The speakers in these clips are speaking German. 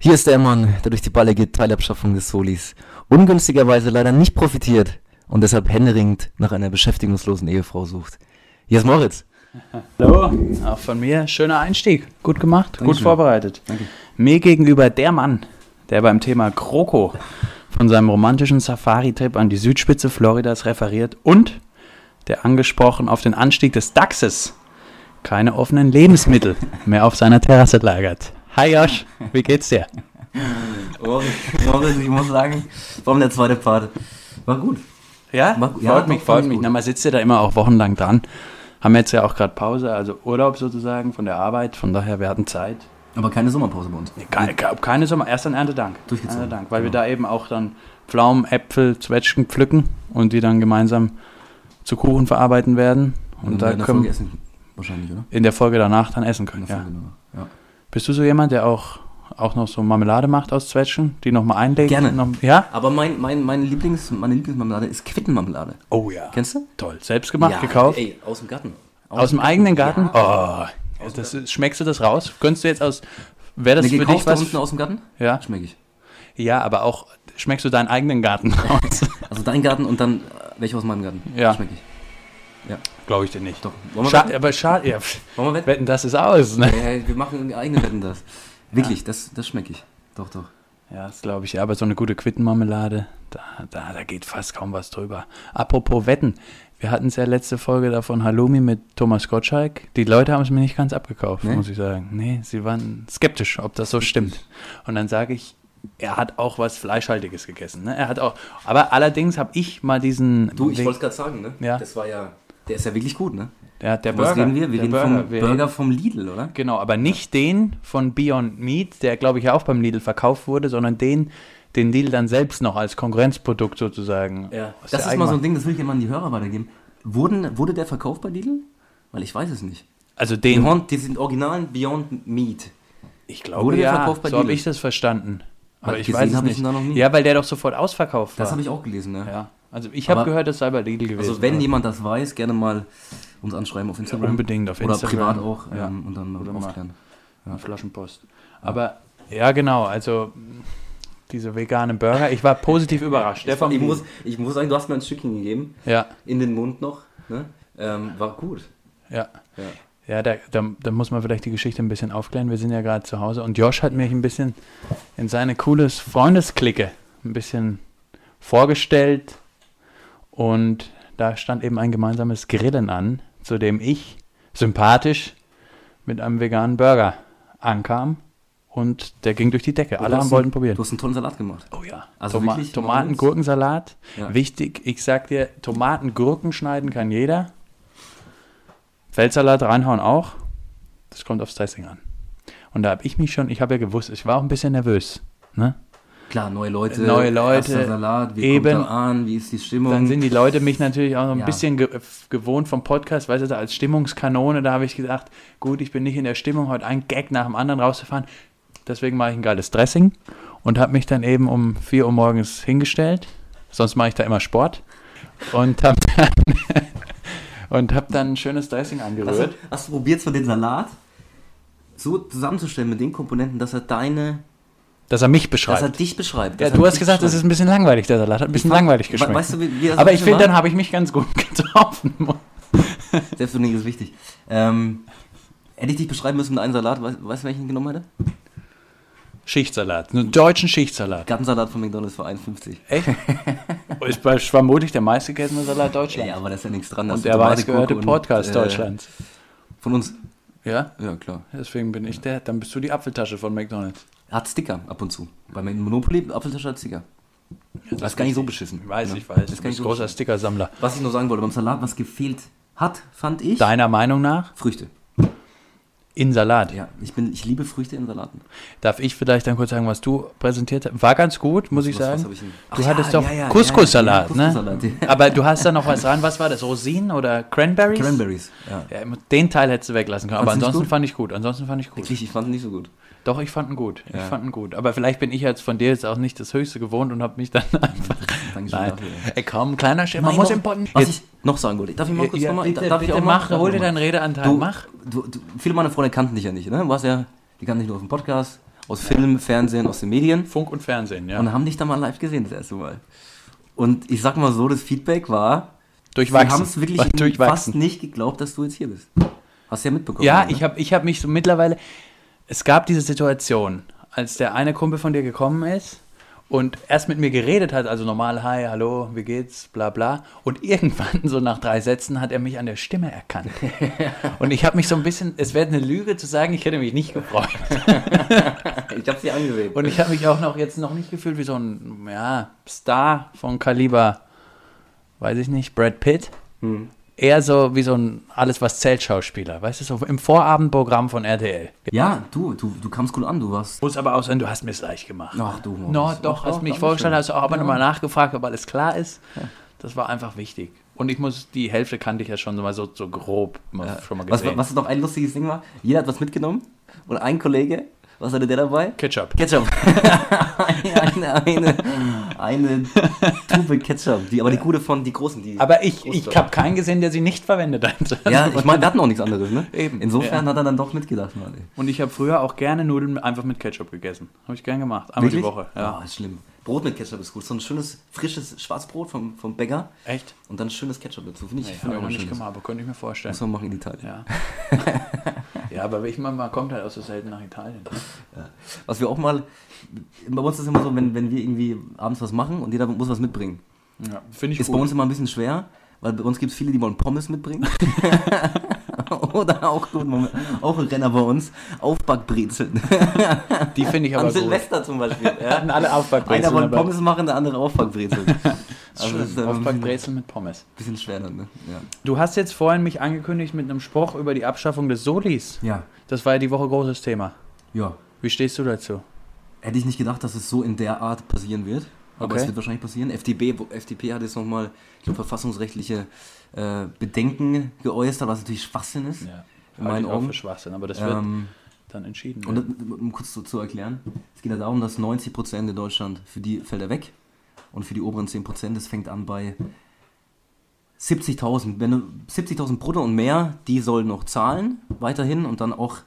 Hier ist der Mann, der durch die ballige Teilabschaffung des Solis ungünstigerweise leider nicht profitiert und deshalb händeringend nach einer beschäftigungslosen Ehefrau sucht. Hier ist Moritz. Hallo, auch von mir schöner Einstieg. Gut gemacht, gut Dankeschön. vorbereitet. Danke. Mir gegenüber der Mann, der beim Thema Kroko von seinem romantischen Safari-Trip an die Südspitze Floridas referiert und der angesprochen auf den Anstieg des DAXes keine offenen Lebensmittel mehr auf seiner Terrasse lagert. Hi Josh, wie geht's dir? Moritz, Moritz, ich muss sagen, vor allem der zweite Part war gut. Ja, Mach- freut ja, mich, freut mich. Na, man sitzt ja da immer auch wochenlang dran. Haben jetzt ja auch gerade Pause, also Urlaub sozusagen von der Arbeit. Von daher, wir hatten Zeit. Aber keine Sommerpause bei uns. Keine, keine Sommer, erst an Erntedank. Durchgezogen. Erntedank, weil wir Genau. da eben auch dann Pflaumen, Äpfel, Zwetschgen pflücken und die dann gemeinsam zu Kuchen verarbeiten werden. Und, Und da in der können Folge wir essen wahrscheinlich, oder? in der Folge danach dann essen können. Ja. Folge ja. Bist du so jemand, der auch, auch noch so Marmelade macht aus Zwetschgen, die nochmal einlegt? Gerne. Noch, ja? Aber mein, mein, meine, Lieblings, meine Lieblingsmarmelade ist Quittenmarmelade. Oh ja. Kennst du? Toll. Selbst gemacht, Ja, gekauft? Ey, aus dem Garten. Aus dem eigenen Garten? Oh, das ist, schmeckst du das raus? Könntest du jetzt aus. Wäre das Eine für dich was? unten aus dem Garten? Ja, Schmeck ich. ja, aber auch schmeckst du deinen eigenen Garten raus? Also dein Garten und dann äh, welche aus meinem Garten? Ja. Schmeck ich. Glaube ich dir nicht. Doch. Wollen wir Scha wetten? aber schade, ja, Wollen wir wetten? wetten, das ist aus, ne? Ja, ja, wir machen eigene Wetten das. Wirklich, das, das schmecke ich. Doch, doch. Ja, das glaube ich. Ja, aber so eine gute Quittenmarmelade, da, da, da geht fast kaum was drüber. Apropos Wetten. Wir hatten es ja letzte Folge davon Halloumi mit Thomas Gottschalk. Die Leute haben es mir nicht ganz abgekauft, Nee? muss ich sagen. Nee, sie waren skeptisch, ob das so stimmt. Und dann sage ich, er hat auch was Fleischhaltiges gegessen. Ne? Er hat auch, aber allerdings habe ich mal diesen. Du, ich wollte es gerade sagen, ne? Ja. Das war ja, der ist ja wirklich gut, ne? der, der Was Burger. reden wir? Wir der reden Burger. vom Burger vom Lidl, oder? Genau, aber nicht den von Beyond Meat, der glaube ich ja auch beim Lidl verkauft wurde, sondern den, den Lidl dann selbst noch als Konkurrenzprodukt sozusagen. Ja. Das der ist mal so ein Ding, das will ich mal an die Hörer weitergeben. Wurden, wurde der verkauft bei Lidl? Weil ich weiß es nicht. Also den, Beyond, die sind originalen Beyond Meat. ich glaube wurde der ja, verkauft bei so habe ich das verstanden. Aber Weil ich weiß es ich nicht. nie. Ja, weil der doch sofort ausverkauft war. Das habe ich auch gelesen, ne? ja. Also ich habe gehört, das sei bei Lidl gewesen. Also wenn aber jemand das weiß, gerne mal uns anschreiben auf Instagram. unbedingt auf Oder Instagram. privat auch Ja. ähm, und dann Oder mal. aufklären. Eine Flaschenpost. Aber ja, genau, also diese veganen Burger, ich war positiv überrascht. Der vom ich, muss, ich muss sagen, du hast mir ein Stückchen gegeben, ja, in den Mund noch. Ne? Ähm, war gut. ja. Ja. Ja, da, da, da muss man vielleicht die Geschichte ein bisschen aufklären. Wir sind ja gerade zu Hause und Josh hat mich ein bisschen in seine coole Freundesklicke ein bisschen vorgestellt und da stand eben ein gemeinsames Grillen an, zu dem ich sympathisch mit einem veganen Burger ankam und der ging durch die Decke. Alle haben einen- wollten probieren. Du hast einen tollen Salat gemacht. Oh ja, Also Toma wirklich Tomaten? Gurkensalat. Ja. Wichtig, ich sag dir, Tomaten, Gurken schneiden kann jeder. Feldsalat reinhauen auch. Das kommt aufs Dressing an. Und da habe ich mich schon, ich habe ja gewusst, ich war auch ein bisschen nervös. Ne? Klar, neue Leute, Neue Leute, Salat, wie eben. kommt an, wie ist die Stimmung? Dann sind die Leute mich natürlich auch noch ein Ja. bisschen ge gewohnt vom Podcast, weißt du, als Stimmungskanone, da habe ich gedacht, gut, ich bin nicht in der Stimmung, heute ein Gag nach dem anderen rauszufahren. Deswegen mache ich ein geiles Dressing und habe mich dann eben um 4 Uhr morgens hingestellt. Sonst mache ich da immer Sport. Und habe dann, und hab dann ein schönes Dressing hast, du, angerührt. hast du probiert, so den Salat so zusammenzustellen mit den Komponenten, dass er deine, Dass er mich dass er beschreibt. dich beschreibt. Ja, er du hast gesagt, das ist beschreibt. ein bisschen langweilig, der Salat. Hat ein bisschen fand- langweilig we- geschmeckt. weißt du, wie- wie das Aber ich finde, dann habe ich mich ganz gut getroffen. Selbstverständlich ist wichtig. Ähm, hätte ich dich beschreiben müssen mit einem Salat, weißt, du, welchen ich genommen hätte? Schichtsalat, einen deutschen Schichtsalat. Gartensalat von McDonalds für 1,50. Echt? ist bei- vermutlich der meistgegessene Salat Deutschlands. Ja, aber da ist ja nichts dran. und der meistgehörte Gurke und, Podcast äh, Deutschlands. Von uns. Ja? Ja, klar. Deswegen bin ich der. Dann bist du die Apfeltasche von McDonalds. Hat Sticker ab und zu. Bei Monopoly, Apfeltasche hat Sticker. Das ist gar nicht so beschissen. Ich weiß, Ja. ich weiß. Das ist gar nicht so großer. Stickersammler. Was ich nur sagen wollte, beim Salat, was gefehlt hat, fand ich Deiner Meinung nach? Früchte. In Salat. Ja, ich, bin, ich liebe Früchte in Salaten. Darf ich vielleicht dann kurz sagen, was du präsentiert hast? War ganz gut, muss ich Was- was sagen. hab ich denn? Ach du ja, hattest doch ja, ja, Couscous-Salat, ja, ne? Aber du hast da noch was dran. Was war das? Rosinen oder Cranberries? Cranberries. Ja. Den Teil hättest du weglassen können. Aber ansonsten fand ich gut. Ansonsten fand ich gut. Wirklich, ich fand ihn nicht so gut. Doch, ich fand ihn gut. Ich fand ihn gut. Aber vielleicht bin ich jetzt von dir jetzt auch nicht das Höchste gewohnt und habe mich dann einfach. Dankeschön Nein. Ey, komm, kleiner Chef, man muss im Potten. Was ich noch sagen wollte, darf ich mal kurz ja, nochmal? bitte, darf ich bitte auch mach, noch? hol dir deinen Redeanteil. Du, mach. Du, du, viele meiner Freunde kannten dich ja nicht, ne? Du warst ja, die kannten dich nur auf dem Podcast. aus Film, Fernsehen, aus den Medien. Funk und Fernsehen, ja. Und haben dich dann mal live gesehen das erste Mal. Und ich sag mal so, das Feedback war, durchwachsen. sie haben es wirklich fast nicht geglaubt, dass du jetzt hier bist. Hast du ja mitbekommen. Ja, ne? ich habe ich hab mich so mittlerweile. Es gab diese Situation, als der eine Kumpel von dir gekommen ist und erst mit mir geredet hat, also normal, hi, hallo, wie geht's, bla bla. Und irgendwann, so nach drei Sätzen, hat er mich an der Stimme erkannt. und ich habe mich so ein bisschen, es wäre eine Lüge zu sagen, ich hätte mich nicht gefreut. ich habe sie angesehen. Und ich habe mich auch noch jetzt noch nicht gefühlt wie so ein ja, Star von Kaliber, weiß ich nicht, Brad Pitt. Hm. Eher so wie so ein alles was zählt Schauspieler, weißt du, so im Vorabendprogramm von RTL. Ja, du, du, du kamst gut an, du warst. Muss aber auch sein, du hast mir es leicht gemacht. Ach du, Moritz. No, doch, hast mich vorgestellt, hast auch aber schön. nochmal nachgefragt, ob alles klar ist. Das war einfach wichtig. Und ich muss, die Hälfte kannte ich ja schon mal so, so grob mal, schon mal Was, gesehen. was noch ein lustiges Ding war, jeder hat was mitgenommen und ein Kollege, was hatte der dabei? Ketchup. Ketchup. eine, eine, eine Tube Ketchup, die, aber die gute von, die großen, die. Aber ich, ich habe keinen gesehen, der sie nicht verwendet hat. ja, ich meine, wir hatten auch nichts anderes, ne? Eben, Insofern ja. hat er dann doch mitgedacht, Mann. Und ich habe früher auch gerne Nudeln einfach mit Ketchup gegessen. Habe ich gern gemacht. Einmal die Woche. Ja. Ja, ist schlimm. Brot mit Ketchup ist gut. So ein schönes, frisches Schwarzbrot vom, vom Bäcker Echt? und dann schönes Ketchup dazu. Finde ich, finde habe ich auch noch nicht gemacht, aber könnte ich mir vorstellen. Muss man machen in Italien. Ja. ja, aber ich meine, man kommt halt auch so selten nach Italien. Was wir auch mal, bei uns ist es immer so, wenn, wenn wir irgendwie abends was machen und jeder muss was mitbringen. Ja, finde ich Ist bei gut. uns immer ein bisschen schwer, weil bei uns gibt es viele, die wollen Pommes mitbringen. Oder auch gut, Moment, auch ein Renner bei uns, Aufbackbrezeln. Die finde ich aber An gut. Silvester zum Beispiel. Hatten alle Aufbackbrezeln. Einer wollte. Pommes machen, der andere Aufbackbrezeln. Also ist ähm, Aufbackbrezeln mit Pommes. bisschen schwer dann, ne? Ja. Du hast jetzt vorhin mich angekündigt mit einem Spruch über die Abschaffung des Solis. ja. Das war ja die Woche großes Thema. Ja. Wie stehst du dazu? Hätte ich nicht gedacht, dass es so in der Art passieren wird. Aber Okay. es wird wahrscheinlich passieren. FDP, FDP hat jetzt nochmal, ich glaube, verfassungsrechtliche äh, Bedenken geäußert, was natürlich Schwachsinn ist. Ja, In meinen auch Augen. für Schwachsinn, aber das wird Ähm, dann entschieden. und werden. das- um kurz zu, zu erklären, es geht ja darum, dass 90% in Deutschland, für die fällt er weg. Und für die oberen 10%, das fängt an bei 70.000. Wenn du 70.000 brutto und mehr, die sollen noch zahlen, weiterhin und dann auch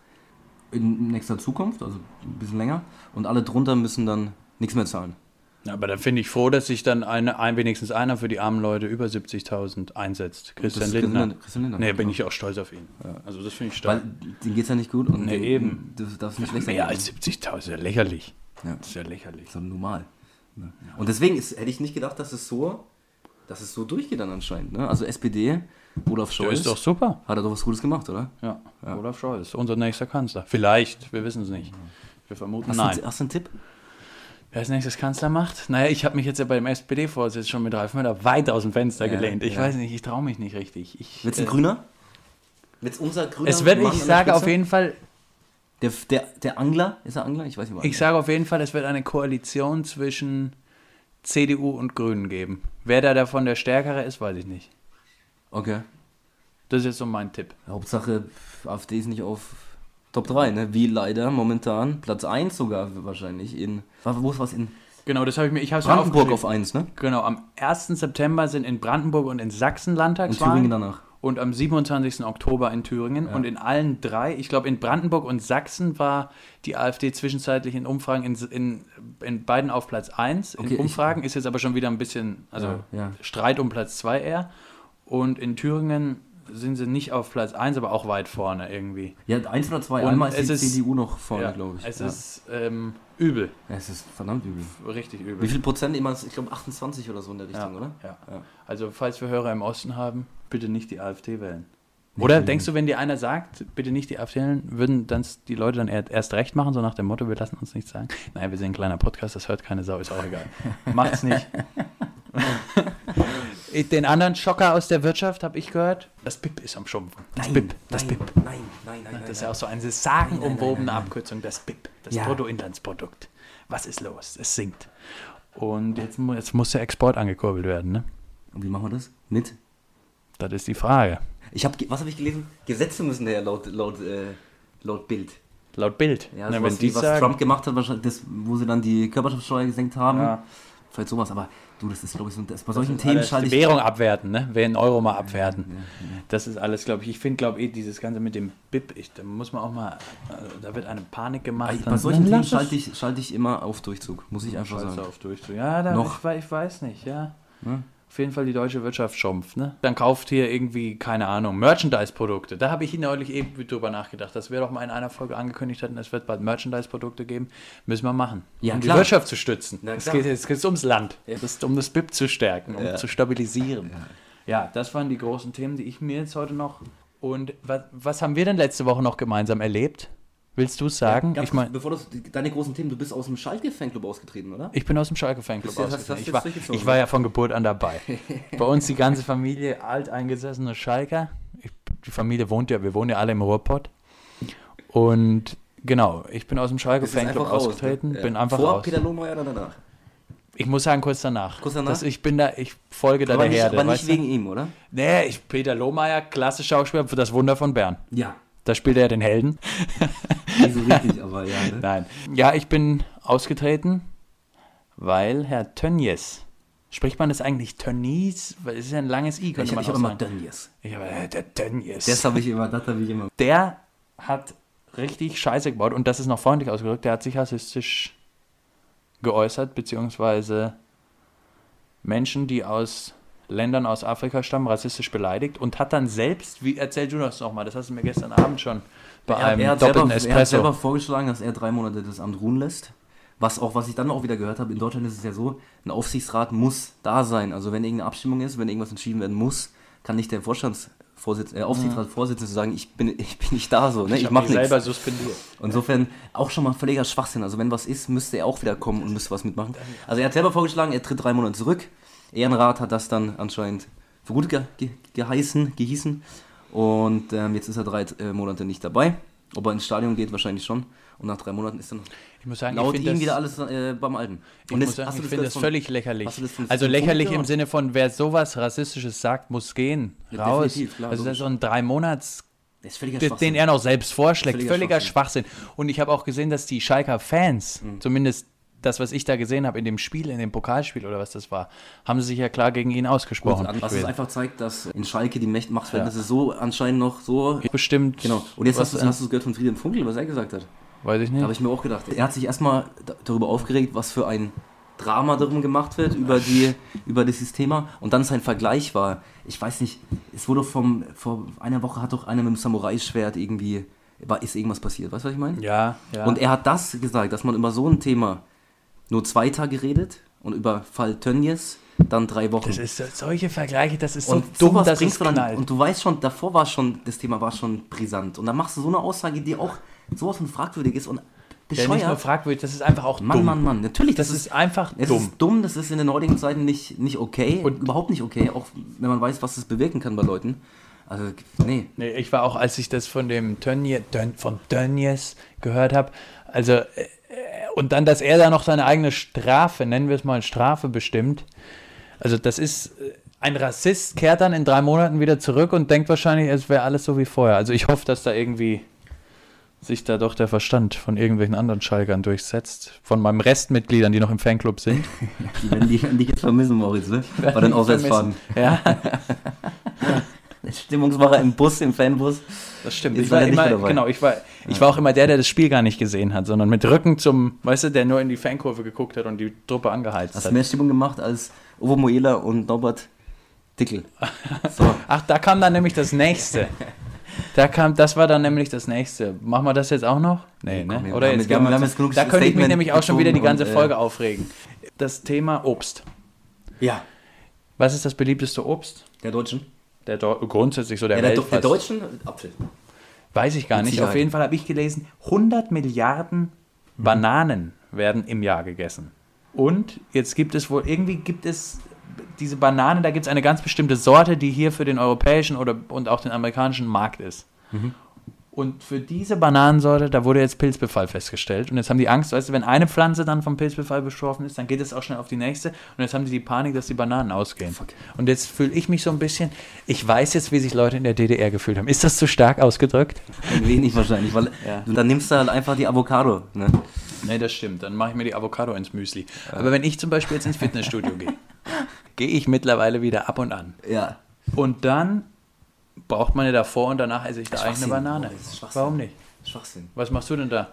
in nächster Zukunft, also ein bisschen länger. Und alle drunter müssen dann nichts mehr zahlen. Ja, aber dann finde ich froh, dass sich dann eine, ein, wenigstens einer für die armen Leute über 70.000 einsetzt. Christian Lindner. Christian- Lindner, Nee, bin ich auch stolz auf ihn. Also das finde ich Weil stark. denen geht es ja nicht gut und Nee, denen- eben. Das darf nicht schlecht sein. Mehr als 70.000, ist ja lächerlich. Ja. Das ist ja lächerlich. Doch normal. Ne? Und deswegen ist, hätte ich nicht gedacht, dass es so, dass es so durchgeht dann anscheinend. Ne? Also SPD, Olaf Der Scholz, ist doch super. hat er doch was Gutes gemacht, oder? Ja, Olaf Scholz, unser nächster Kanzler. Vielleicht, wir wissen es nicht. Wir vermuten Hast, Du, nein. einen- hast du einen Tipp? Wer als nächstes Kanzler macht? Naja, ich habe mich jetzt ja beim SPD-Vorsitz schon mit Ralf Müller weit aus dem Fenster Ja, gelehnt. Ich ja. weiß nicht, ich traue mich nicht richtig. Ich, Wird es ein äh, Grüner? Wird es unser Grüner? Es wird, ich sage auf jeden Fall, Der, der, der Angler? Ist er Angler? Ich weiß nicht mal. ich sage auf jeden Fall, es wird eine Koalition zwischen CDU und Grünen geben. Wer da davon der Stärkere ist, weiß ich nicht. Okay. Das ist jetzt so mein Tipp. Hauptsache, AfD ist nicht auf Top 3, ne? Wie leider momentan. Platz 1 sogar wahrscheinlich in. Wo ist was in Genau, das habe ich mir, ich Brandenburg auf aufgeschrieben. 1, ne? Genau, am 1. September sind in Brandenburg und in Sachsen In Landtagswahlen. Thüringen danach. und am 27. Oktober in Thüringen. Und in allen drei, ich glaube in Brandenburg und Sachsen war die AfD zwischenzeitlich in Umfragen in, in, in beiden auf Platz 1. In Okay, ich- Umfragen ist jetzt aber schon wieder ein bisschen, also Ja, ja. Streit um Platz 2 eher. Und in Thüringen sind sie nicht auf Platz 1, aber auch weit vorne irgendwie. Ja, 1 oder 2. Und Einmal ist die ist- CDU noch vorne, Ja, glaube ich. Es ja. ist ähm, übel, ja, es ist verdammt übel. richtig übel. Wie viel Prozent immer? Ich glaube 28 oder so in der Richtung, oder? Ja. Also falls wir Hörer im Osten haben, bitte nicht die AfD wählen. Oder nee, denkst du, wenn dir einer sagt, bitte nicht die AfD wählen, würden dann die Leute dann er- erst recht machen, so nach dem Motto, wir lassen uns nichts sagen? Naja, wir sind ein kleiner Podcast, das hört keine Sau, ist auch egal. Macht's nicht. Den anderen Schocker aus der Wirtschaft habe ich gehört, das BIP ist am Schrumpfen. Das BIP, das nein, BIP. nein, nein, nein, nein. Das ist ja auch so eine sagenumwobene nein, nein. Abkürzung, das BIP, das Ja. Bruttoinlandsprodukt. Was ist los? Es sinkt. Und jetzt, jetzt muss der Export angekurbelt werden, ne? Und wie machen wir das? Mit? Das ist die Frage. Ich habe, was habe ich gelesen? Gesetze müssen her laut, laut, äh, laut Bild. Laut Bild. Ja, Na, wenn die was sagen, Trump gemacht hat, das, wo sie dann die Körperschaftssteuer gesenkt haben. Ja. Vielleicht sowas, aber Du, das ist, glaube ich, so, das, bei solchen Das Themen alles schalte ich. Währung abwerten, ne? Wer in Euro mal abwerten. Das ist alles, glaube ich. Ich finde, glaube ich, dieses Ganze mit dem BIP, ich, da muss man auch mal, also, da wird eine Panik gemacht. Bei solchen Themen schalte ich, schalte ich immer auf Durchzug, muss ich einfach Scheiße sagen. auf durch. Ja, da, Noch. Ich, ich weiß nicht, ja. Ne? Auf jeden Fall die deutsche Wirtschaft schrumpft, ne? Dann kauft hier irgendwie, keine Ahnung, Merchandise-Produkte. Da habe ich neulich eben drüber nachgedacht, dass wir doch mal in einer Folge angekündigt hatten, es wird bald Merchandise-Produkte geben. Müssen wir machen. Ja, um klar. die Wirtschaft zu stützen. Es geht jetzt ums Land. Es ist um das BIP zu stärken, um Ja. zu stabilisieren. Ja. das waren die großen Themen, die ich mir jetzt heute noch. Und was, was haben wir denn letzte Woche noch gemeinsam erlebt? Willst du es sagen? Ganz ich meine, bevor das, deine großen Themen, du bist aus dem Schalke-Fanclub ausgetreten, oder? Ich bin aus dem Schalke Fanclub du- hast- ausgetreten. hast Ich du war, jetzt durchgezogen, ich war ne? ja von Geburt an dabei. Bei uns die ganze Familie, alteingesessene Schalker. Ich, die Familie wohnt ja, wir wohnen ja alle im Ruhrpott. Und genau, ich bin aus dem Schalke Fanclub einfach raus, ausgetreten, ne? Ja. bin einfach Vor raus. Peter Lohmeier oder danach? Ich muss sagen, kurz danach. Kurz danach? Das, ich bin da, ich folge da aber der nicht, Herde. aber nicht weißt du? wegen ihm, oder? Nee, ich, Peter Lohmeier, klasse Schauspieler für das Wunder von Bern. Ja. Da spielt er den Helden. Nicht so richtig, aber ja. Ne? Nein. Ja, ich bin ausgetreten, weil Herr Tönnies, spricht man das eigentlich Tönnies? Weil es ist ja ein langes I, könnte Ich, man ich auch habe immer sagen. Dönnies. Ich habe, äh, der Tönnies. Das habe ich immer, das habe ich immer. der hat richtig Scheiße gebaut und das ist noch freundlich ausgedrückt. Der hat sich rassistisch geäußert, beziehungsweise Menschen, die aus Ländern aus Afrika stammen, rassistisch beleidigt und hat dann selbst, wie erzähl du das nochmal, das hast du mir gestern Abend schon bei Er, einem er, doppelten selber, er hat Espresso. selber vorgeschlagen, dass er drei Monate das Amt ruhen lässt. Was auch, was ich dann auch wieder gehört habe, in Deutschland ist es ja so, ein Aufsichtsrat muss da sein. Also wenn irgendeine Abstimmung ist, wenn irgendwas entschieden werden muss, kann nicht der Vorstandsvorsitzende, äh, Aufsichtsratsvorsitzende sagen, ich bin, ich bin nicht da so, ne? ich, hab mache nichts. selber suspendiert. Insofern auch schon mal völliger Schwachsinn. Also wenn was ist, müsste er auch wieder kommen und müsste was mitmachen. Also er hat selber vorgeschlagen, er tritt drei Monate zurück. Ehrenrat hat das dann anscheinend für gut ge ge geheißen, gehießen. Und ähm, jetzt ist er drei äh, Monate nicht dabei. Ob er ins Stadion geht, wahrscheinlich schon. Und nach drei Monaten ist dann Ich muss sagen, laut ich ihm wieder das, alles äh, beim Alten. ich Und muss jetzt- sagen, ich finde das von- völlig lächerlich. das von Also Fünf lächerlich Punkten im Sinne von, wer sowas Rassistisches sagt, muss gehen, Ja, raus. klar, also das ist so ein drei Monats Das den, Schwachsinn. er noch selbst vorschlägt. Völliger Völliger Schwachsinn. Und ich habe auch gesehen, dass die Schalker Fans, Mhm. zumindest das, was ich da gesehen habe in dem Spiel, in dem Pokalspiel oder was das war, haben sie sich ja klar gegen ihn ausgesprochen. Gut, was es einfach zeigt, dass in Schalke die Macht- Machtverhältnisse so anscheinend noch so. Bestimmt. Genau. Und jetzt hast du hast du es gehört von Friedhelm Funkel, was er gesagt hat. Weiß ich nicht. habe ich mir auch gedacht. Er hat sich erstmal da- darüber aufgeregt, was für ein Drama darum gemacht wird, über, die, über dieses Thema. Und dann sein Vergleich war, ich weiß nicht, es wurde vom, vor einer Woche hat doch einer mit dem Samurai-Schwert irgendwie, war, ist irgendwas passiert, weißt du, was ich meine? ja, ja. Und er hat das gesagt, dass man über so ein Thema nur zwei Tage redet und über Fall Tönnies dann drei Wochen. das ist solche Vergleiche, das ist so und dumm, sowas dass bringst es du dann, und du weißt schon, davor war schon, das Thema war schon brisant. Und dann machst du so eine Aussage, die auch sowas von fragwürdig ist und ja, nicht nur bescheuert. fragwürdig, das ist einfach auch Mann, dumm. Mann, Mann, natürlich, Das ist einfach es dumm. ist dumm, das ist in den heutigen Zeiten nicht, nicht okay, Und- überhaupt nicht okay, auch wenn man weiß, was das bewirken kann bei Leuten. Also, nee. Nee, ich war auch, als ich das von dem Tönnies, Tön, von Tönnies gehört habe, also äh, und dann, dass er da noch seine eigene Strafe, nennen wir es mal Strafe bestimmt. Also das ist äh, ein Rassist kehrt dann in drei Monaten wieder zurück und denkt wahrscheinlich, es wäre alles so wie vorher. Also ich hoffe, dass da irgendwie sich da doch der Verstand von irgendwelchen anderen Schalkern durchsetzt, von meinen Restmitgliedern, die noch im Fanclub sind. Die werden dich, werden dich jetzt vermissen, Moritz, ne? Bei den Auswärtsfahrten. Ja, Stimmungsmacher im Bus, im Fanbus. Das stimmt. Ich war war er immer, genau, ich war, ich war auch immer der, der das Spiel gar nicht gesehen hat, sondern mit Rücken zum, weißt du, der nur in die Fankurve geguckt hat und die Truppe angeheizt Hast hat. mehr Stimmung gemacht als Ovo Moela und Norbert Dickel. So. Ach, da kam dann nämlich das nächste. Da kam, das war dann nämlich das nächste. Machen wir das jetzt auch noch? Nee, ne? Oder jetzt wir haben- wir genug Da könnte ich mich nämlich auch schon wieder die ganze und, äh, Folge aufregen. Das Thema Obst. Ja. Was ist das beliebteste Obst? Der Deutschen? Der Deu grundsätzlich so der Ja, der, Welt Do- der. Deutschen Apfel. Weiß ich gar nicht. Sicherheit. Auf jeden Fall habe ich gelesen, 100 Milliarden Bananen werden im Jahr gegessen. Und jetzt gibt es wohl, irgendwie gibt es diese Banane, da gibt es eine ganz bestimmte Sorte, die hier für den europäischen oder, und auch den amerikanischen Markt ist. Und für diese Bananensorte, da wurde jetzt Pilzbefall festgestellt. Und jetzt haben die Angst, weißt du, wenn eine Pflanze dann vom Pilzbefall betroffen ist, dann geht es auch schnell auf die nächste. Und jetzt haben die die Panik, dass die Bananen ausgehen. Fuck. Und jetzt fühle ich mich so ein bisschen, ich weiß jetzt, wie sich Leute in der DDR gefühlt haben. Ist das zu stark ausgedrückt? Ein wenig wahrscheinlich, weil Ja. dann nimmst du halt einfach die Avocado. Ne? Nee, das stimmt. Dann mache ich mir die Avocado ins Müsli. Aber wenn ich zum Beispiel jetzt ins Fitnessstudio gehe gehe ich mittlerweile wieder ab und an. Ja. Und dann braucht man ja davor und danach esse ich da eigentlich eine. Banane. Oh, das ist Schwachsinn. Warum nicht? Schwachsinn. Was machst du denn da?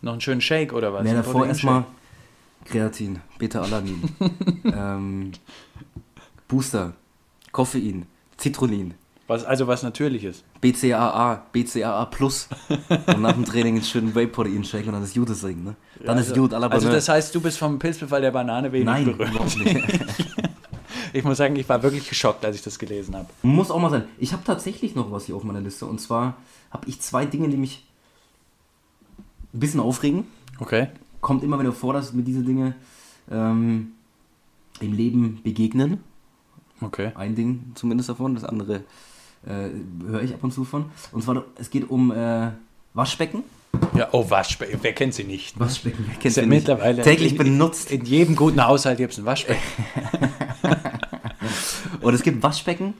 Noch einen schönen Shake oder was? Ja, Ein davor erstmal Kreatin, Beta-Alanin, ähm, Booster, Koffein, Citrullin, Was, also was Natürliches. BCAA, BCAA Plus und nach dem Training einen schönen Whey-Protein-Shake und dann ist gutes Ding, ne? Dann ist gut, à la Also das heißt, du bist vom Pilzbefall der Banane wenig Nein, berührt. überhaupt nicht. Ich muss sagen, ich war wirklich geschockt, als ich das gelesen habe. Muss auch mal sein. Ich habe tatsächlich noch was hier auf meiner Liste und zwar habe ich zwei Dinge, die mich ein bisschen aufregen. Okay. Kommt immer wieder vor, dass mir diese Dinge ähm, im Leben begegnen. Okay. Ein Ding zumindest davon, das andere äh, höre ich ab und zu von. Und zwar, es geht um äh, Waschbecken. Ja, oh, Waschbecken. Wer kennt sie nicht? Waschbecken, wer kennt Ist ja sie nicht? mittlerweile Täglich in, benutzt. In jedem guten Haushalt gibt es ein Waschbecken. Und es gibt Waschbecken,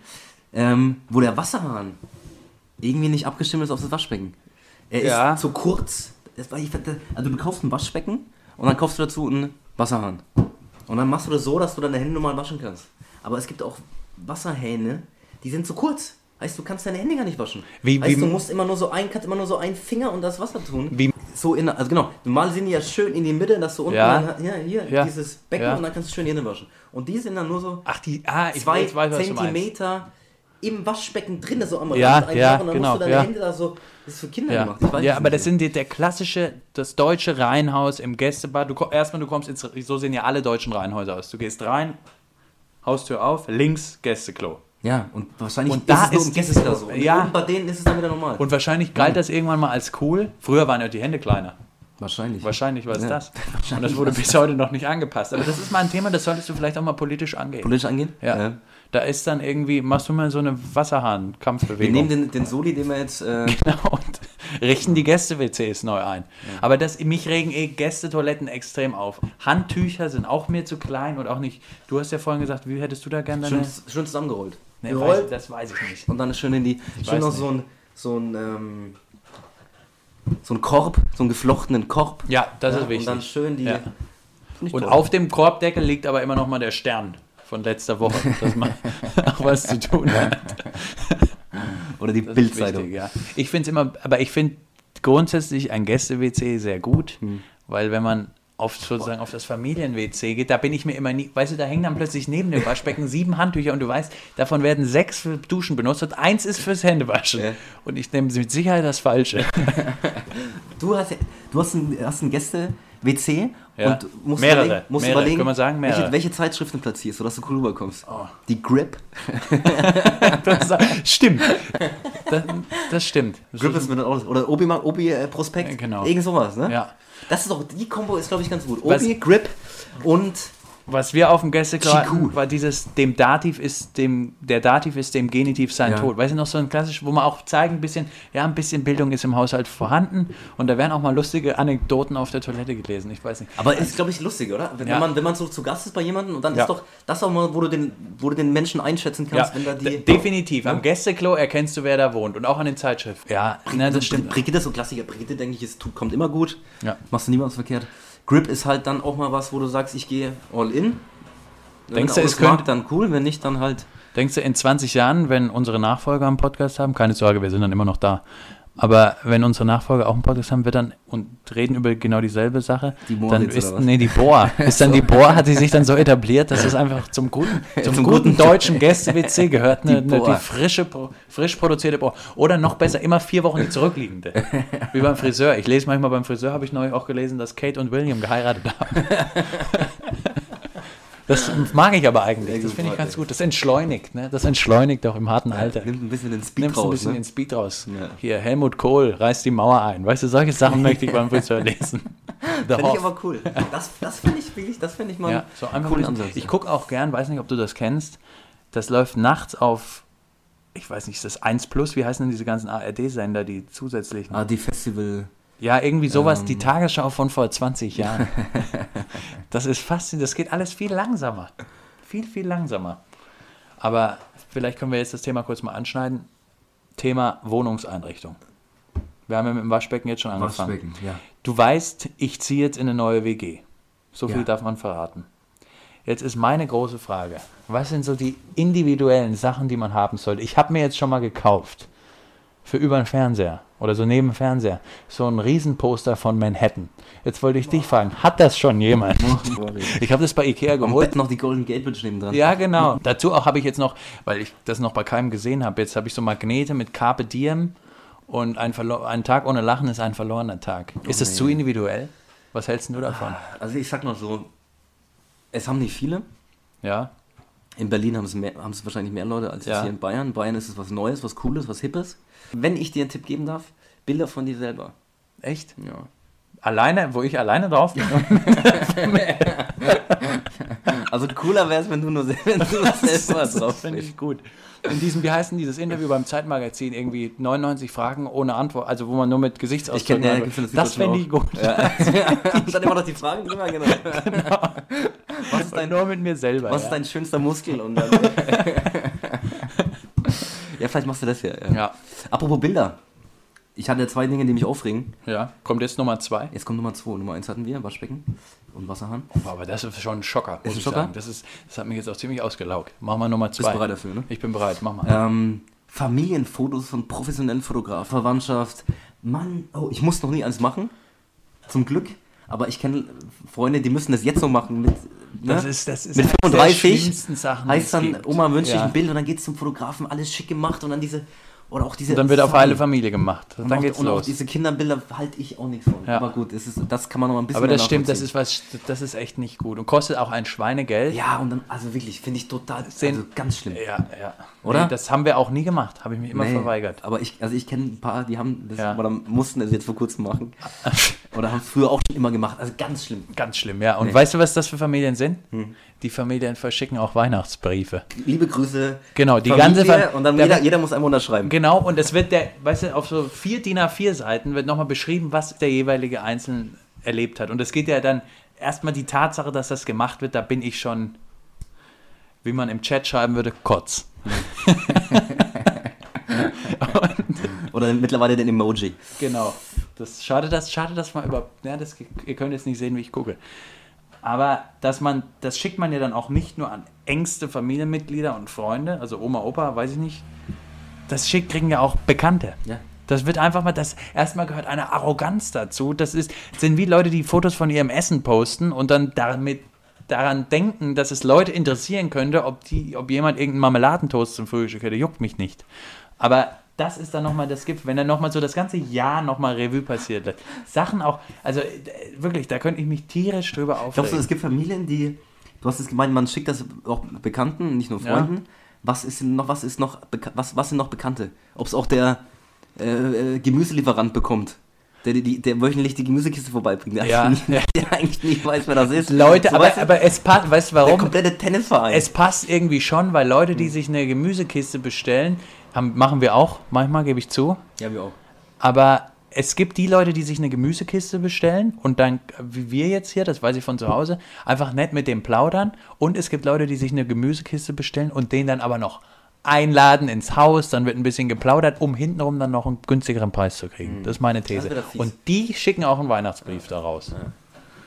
ähm, wo der Wasserhahn irgendwie nicht abgestimmt ist auf das Waschbecken. Er Ja. ist zu kurz. Das war, also du kaufst ein Waschbecken und dann kaufst du dazu einen Wasserhahn. Und dann machst du das so, dass du deine Hände normal waschen kannst. Aber es gibt auch Wasserhähne, die sind zu kurz. Heißt, du kannst deine Hände gar nicht waschen. Wie- heißt, wie- du musst immer nur so ein, kannst immer nur so einen Finger und das Wasser tun. Wie- So in, also genau, normal sind die ja schön in die Mitte, dass du unten, Ja. dann, ja, hier, Ja. dieses Becken Ja. und dann kannst du schön die Hände waschen. Und die sind dann nur so Ach, die. Ah, zwei weiß, weiß. Zentimeter im Waschbecken drin, so am Ja, Rand einfach ja, und dann genau, musst du deine ja. Hände da so, das ist für Kinder Ja, gemacht. Ich weiß ja es aber das sind die, der klassische, das deutsche Reihenhaus im Gästebad. Du, erstmal, du kommst ins, so sehen ja alle deutschen Reihenhäuser aus. Du gehst rein, Haustür auf, links Gästeklo. Ja, und wahrscheinlich Und da es ist dieses- Gästezimmer so. Und ja. bei denen ist es dann wieder normal. Und wahrscheinlich galt das irgendwann mal als cool. Früher waren ja die Hände kleiner. wahrscheinlich. Wahrscheinlich war es Ja, das. Und das wurde es bis heute noch nicht angepasst. Aber das ist mal ein Thema, das solltest du vielleicht auch mal politisch angehen. Politisch angehen? Ja. Da ist dann irgendwie, machst du mal so eine Wir Wasserhahn-Kampfbewegung. nehmen den, den Soli, den wir jetzt. Äh, Genau, und richten die Gäste-WCs neu ein. Aber das, mich regen eh Gästetoiletten extrem auf. Handtücher sind auch mir zu klein und auch nicht. Du hast ja vorhin gesagt, wie hättest du da gerne deine. schön, schön zusammengerollt. Nee, Gerollt weiß, das weiß ich nicht. und dann schön in die. schön weiß noch nicht. so ein. So ein ähm, so ein Korb, so einen geflochtenen Korb. Ja, das ja, ist wichtig. Und dann schön die. Ja. Ich Und auf dem Korbdeckel liegt aber immer noch mal der Stern von letzter Woche, dass man auch was zu tun hat. Oder die Bildzeitung. ja. Ich finde es immer, aber ich finde grundsätzlich ein Gäste-WC sehr gut, Hm. weil wenn man auf sozusagen auf das Familien-WC geht, da bin ich mir immer nie, weißt du, da hängen dann plötzlich neben dem Waschbecken sieben Handtücher und du weißt, davon werden sechs für Duschen benutzt und eins ist fürs Händewaschen. Ja. Und ich nehme mit Sicherheit das Falsche. Du hast, du hast ein, hast ein Gäste-WC Ja. und musst Mehrere, überlegen, musst mehrere. überlegen wir sagen, mehrere. welche, welche Zeitschriften platzierst, sodass du cool rüberkommst. Oh. Die Grip. Das stimmt. Das, das stimmt. Grip ist mit Autos. Oder Obi, Obi äh, Prospekt. Genau. Irgend sowas, ne? ja. Das ist doch, die Kombo ist, glaube ich, ganz gut. Was- Obi, Grip und Was wir auf dem Gästeklo hatten, war dieses, dem Dativ ist dem, der Dativ ist dem Genitiv sein Ja. Tod. Weißt du noch, so ein klassisch, wo man auch zeigen, ein bisschen, ja, ein bisschen Bildung ist im Haushalt vorhanden und da werden auch mal lustige Anekdoten auf der Toilette gelesen. Ich weiß nicht. Aber ist, glaube ich, lustig, oder? Wenn, Ja. wenn man, wenn man so zu Gast ist bei jemandem und dann Ja. ist doch das auch mal, wo du den, wo du den Menschen einschätzen kannst, wenn da d- die. definitiv. Am. Gästeklo erkennst du, wer da wohnt und auch an den Zeitschriften. Ja, ne, das stimmt. Brigitte ist so Klassiker. Brigitte, denke ich, ist, kommt immer gut. Ja. Machst du niemals verkehrt. Grip ist halt dann auch mal was, wo du sagst, ich gehe all in. Wenn Denkst du, es mag, könnte- dann cool, wenn nicht, dann halt. Denkst du, in 20 Jahren, wenn unsere Nachfolger einen Podcast haben, keine Sorge, wir sind dann immer noch da, aber wenn unsere Nachfolger auch einen Podcast haben, wird dann und reden über genau dieselbe Sache, Die dann ist, nee, die Bohr, ist dann die Bohr, hat sie sich dann so etabliert, dass es einfach zum guten, zum, Zum guten guten- deutschen Gäste-WC gehört, eine, Die eine, Bohr. die frische, frisch produzierte Bohr. Oder noch besser, immer vier Wochen die zurückliegende. Wie beim Friseur. Ich lese manchmal beim Friseur, habe ich neulich auch gelesen, dass Kate und William geheiratet haben. Das mag ich aber eigentlich. Das finde ich ganz gut. Das entschleunigt, ne? Das entschleunigt auch im harten Alter. Nimmt ein bisschen den Speed Nimmst ein raus. bisschen Ne? den Speed raus. Ja. Hier, Helmut Kohl reißt die Mauer ein. Weißt du, solche Sachen möchte ich beim Friseur lesen. Finde ich aber cool. Das, das finde ich wirklich, das finde ich mal Ja, einen so einfach coolen ein Ansatz. Ich gucke auch gern, weiß nicht, ob du das kennst. Das läuft nachts auf, ich weiß nicht, ist das 1 Plus? Wie heißen denn diese ganzen ARD-Sender, die zusätzlichen? ah, die Festival. Ja, irgendwie sowas, Ähm. die Tagesschau von vor 20 Jahren. das ist faszinierend, das geht alles viel langsamer. Viel, viel langsamer. Aber vielleicht können wir jetzt das Thema kurz mal anschneiden. Thema Wohnungseinrichtung. Wir haben ja mit dem Waschbecken jetzt schon angefangen. Waschbecken, ja. Du weißt, ich ziehe jetzt in eine neue WG. So viel Ja. darf man verraten. Jetzt ist meine große Frage. Was sind so die individuellen Sachen, die man haben sollte? Ich habe mir jetzt schon mal gekauft. Für über den Fernseher oder so neben dem Fernseher. So ein Riesenposter von Manhattan. Jetzt wollte ich dich fragen, hat das schon jemand? Ich habe das bei Ikea Am geholt. Bett noch die Golden Gate Bridge neben dran. Ja, genau. Dazu auch habe ich jetzt noch, weil ich das noch bei keinem gesehen habe, jetzt habe ich so Magnete mit Carpe Diem und ein, verlo- ein Tag ohne Lachen ist ein verlorener Tag. Ist das nee. zu individuell? Was hältst du davon? Also ich sag mal so, es haben nicht viele. Ja, In Berlin haben es, mehr, haben es wahrscheinlich mehr Leute als Ja. hier in Bayern. In Bayern ist es was Neues, was Cooles, was Hippes. Wenn ich dir einen Tipp geben darf, Bilder von dir selber. echt? Ja. Alleine, wo ich alleine drauf bin? Also cooler wäre es, wenn du nur wenn du selber drauf finde ich gut. In diesem, wie heißt denn dieses Interview beim Zeitmagazin? Irgendwie 99 Fragen ohne Antwort, also wo man nur mit Ich Gesichtsausdrücken kenne Das Süddeutschen fände ich gut. Ja. Dann immer noch die Fragen drüber, genau. Was ist dein, nur mit mir selber. was ja. ist dein schönster Muskel? Und dann, ja, vielleicht machst du das ja, ja. ja, Apropos Bilder. Ich hatte zwei Dinge, die mich aufregen. ja. Kommt jetzt Nummer zwei? Jetzt kommt Nummer zwei. Nummer eins hatten wir, Waschbecken und Wasserhahn. Aber das ist schon ein Schocker. muss ein ich Schocker? sagen. Das, ist, das hat mich jetzt auch ziemlich ausgelaugt. Mach mal Nummer Bist zwei. du bereit dafür, ne? Ich bin bereit, mach mal. Ähm, Familienfotos von professionellen Fotografen, Verwandtschaft. Mann, oh, ich muss noch nie eins machen. Zum Glück. Aber ich kenne Freunde, die müssen das jetzt so machen. Mit, ne? Das ist, das ist mit eines der 35 schlimmsten Sachen, heißt dann. Oma wünscht sich Ja. ein Bild und dann geht es zum Fotografen, alles schick gemacht und dann diese, oder auch diese... Und dann wird auf alle Familie gemacht. Und dann auch, geht's und auch los. diese Kinderbilder halte ich auch nichts von. Ja. Aber gut, das, ist, das kann man noch ein bisschen Aber das stimmt, das ist was, das ist echt nicht gut. Und kostet auch ein Schweinegeld. Ja, und dann, also wirklich, finde ich total, also ganz schlimm. ja. ja. Oder? Nee, das haben wir auch nie gemacht, habe ich mich immer Nee, verweigert. Aber ich, also ich kenne ein paar, die haben das, Ja. oder mussten das jetzt vor kurzem machen. oder haben früher auch schon immer gemacht. Also ganz schlimm. Ganz schlimm, ja. Und Nee. weißt du, was das für Familien sind? Hm. Die Familien verschicken auch Weihnachtsbriefe. Liebe Grüße. Genau, die Familie, ganze Fam- Und dann der- jeder, jeder muss einmal unterschreiben. Genau, und es wird der, weißt du, auf so vier DIN A4 Seiten wird nochmal beschrieben, was der jeweilige Einzelne erlebt hat. Und es geht ja dann erstmal die Tatsache, dass das gemacht wird, da bin ich schon, wie man im Chat schreiben würde, kotz. Oder mittlerweile den Emoji. Genau. Das schade, das schade, dass man über, ja, das, ihr könnt jetzt nicht sehen, wie ich gucke. Aber dass man, das schickt man ja dann auch nicht nur an engste Familienmitglieder und Freunde, also Oma, Opa, weiß ich nicht. Das schickt, kriegen ja auch Bekannte. Ja. Das wird einfach mal, das erstmal gehört eine Arroganz dazu. Das ist, sind wie Leute, die Fotos von ihrem Essen posten und dann damit daran denken, dass es Leute interessieren könnte, ob die, ob jemand irgendeinen Marmeladentoast zum Frühstück hätte, juckt mich nicht. Aber das ist dann nochmal das Gift, wenn dann nochmal so das ganze Jahr nochmal Revue passiert wird. Sachen auch, also äh, wirklich, da könnte ich mich tierisch drüber aufregen. Glaubst du, es gibt Familien, die. Du hast es gemeint, man schickt das auch Bekannten, nicht nur Ja. Freunden. Was ist noch, was ist noch, was, was sind noch Bekannte? Ob es auch der äh, äh, Gemüselieferant bekommt, der, die, der wöchentlich die Gemüsekiste vorbeibringt, der, Ja, eigentlich, ja. der eigentlich nicht weiß, wer das ist. Leute, So, aber, weißt du, aber es passt, weißt du der warum? komplette Tennisverein. Es passt irgendwie schon, weil Leute, die sich eine Gemüsekiste bestellen, haben, machen wir auch, manchmal gebe ich zu. ja, wir auch. Aber es gibt die Leute, die sich eine Gemüsekiste bestellen und dann, wie wir jetzt hier, das weiß ich von zu Hause, einfach nett mit dem plaudern. Und es gibt Leute, die sich eine Gemüsekiste bestellen und den dann aber noch einladen ins Haus, dann wird ein bisschen geplaudert, um hintenrum dann noch einen günstigeren Preis zu kriegen. Das ist meine These. Fies. Und die schicken auch einen Weihnachtsbrief daraus.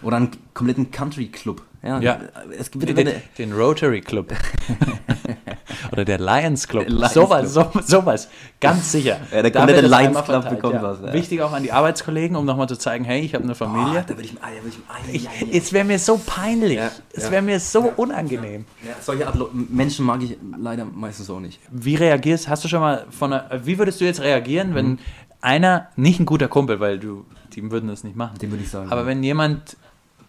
Oder einen kompletten Country Club. Ja, Ja. Es gibt Den, den Rotary Club. Oder der Lions Club. Der Lions sowas, so, sowas. Ganz sicher. Ja, der komplette Lions Club verteilt, bekommt ja. was, ja. Wichtig auch an die Arbeitskollegen, um nochmal zu zeigen, hey, ich habe eine Boah, Familie. da würde ich, da würde ich, ja, ja. es wäre mir so peinlich. Ja, es wäre mir so unangenehm. Solche Art Menschen mag ich leider meistens auch nicht. Wie reagierst, hast du schon mal von einer, wie würdest du jetzt reagieren, wenn Mhm. einer, nicht ein guter Kumpel, weil du, die würden das nicht machen, Dem würde ich sagen. aber wenn jemand,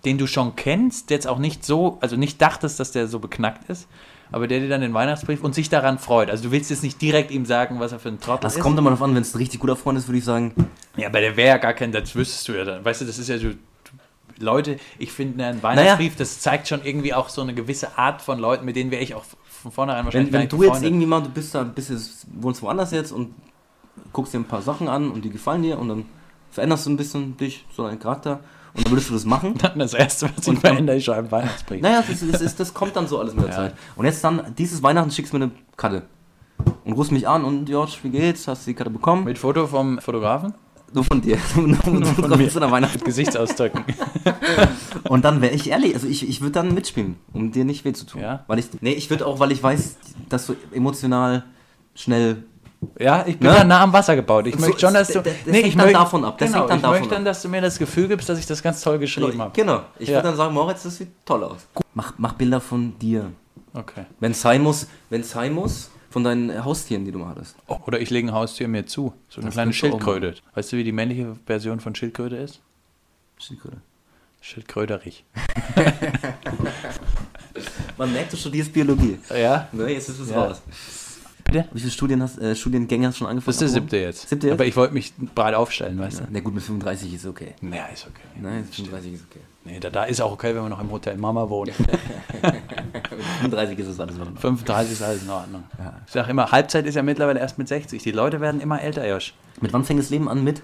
den du schon kennst, der jetzt auch nicht so, also nicht dachtest, dass der so beknackt ist, aber der dir dann den Weihnachtsbrief und sich daran freut. Also du willst jetzt nicht direkt ihm sagen, was er für ein Trottel das ist. kommt immer darauf an, wenn es ein richtig guter Freund ist, würde ich sagen, Ja, aber der wäre ja gar kein, das wüsstest du ja dann. Weißt du, das ist ja so. Leute, ich finde, ein Weihnachtsbrief, das zeigt schon irgendwie auch so eine gewisse Art von Leuten, mit denen wäre ich auch von vornherein wahrscheinlich wenn, wenn du jetzt befreundet. irgendwie mal, du bist da, bist jetzt, wohnst woanders jetzt und guckst dir ein paar Sachen an und die gefallen dir und dann veränderst du ein bisschen dich, so deinen Charakter und dann würdest du das machen. Dann das erste, was ich Und dann- verändere, ich schreibe einen Weihnachtsbrief. Naja, das, ist, das, ist, das kommt dann so alles mit der Ja. Zeit. Und jetzt dann, dieses Weihnachten schickst du mir eine Karte. Und rufst mich an und George, wie geht's? Hast du die Karte bekommen? Mit Foto vom Fotografen? Nur von dir. Nur, nur Von mir. zu einer Weihnachten. Mit Gesichtsausdrücken. Und dann wäre ich ehrlich, also ich, ich würde dann mitspielen, um dir nicht weh zu tun. Ja? Weil ich, nee, ich würde auch, weil ich weiß, dass du emotional schnell. Ja, ich bin Ne? ja nah am Wasser gebaut. Ich So, möchte schon, dass du. das- das hängt dann davon ab. Das genau, hängt dann ich davon möchte dann, dass du mir das Gefühl gibst, dass ich das ganz toll geschrieben habe. Genau. Ich Ja. würde dann sagen, Moritz, das sieht toll aus. Mach, mach Bilder von dir. Okay. Wenn es sein muss, wenn es sein muss, von deinen Haustieren, die du mal hattest. Oh, oder ich lege ein Haustier mir zu. So eine Das kleine Schildkröte. Weißt du, wie die männliche Version von Schildkröte ist? Schildkröte. Schildkröterich. Man merkt, du studierst Biologie. Ja? Ne, jetzt ist es Ja. raus. Bitte? Wie viele Studien hast, äh, Studiengänge hast du schon angefangen? Das ist der siebte jetzt. Siebte jetzt? Aber ich wollte mich breit aufstellen, weißt du? Na gut, mit 35 ist okay. Naja, ist okay. Nein, 35 ist okay. Nee, da, da ist auch okay, wenn wir noch im Hotel Mama wohnen. Mit 35 ist es alles noch. 35 ist alles in Ordnung. Ja. Ich sag immer, Halbzeit ist ja mittlerweile erst mit 60. Die Leute werden immer älter, Josh. Mit wann fängt das Leben an? Mit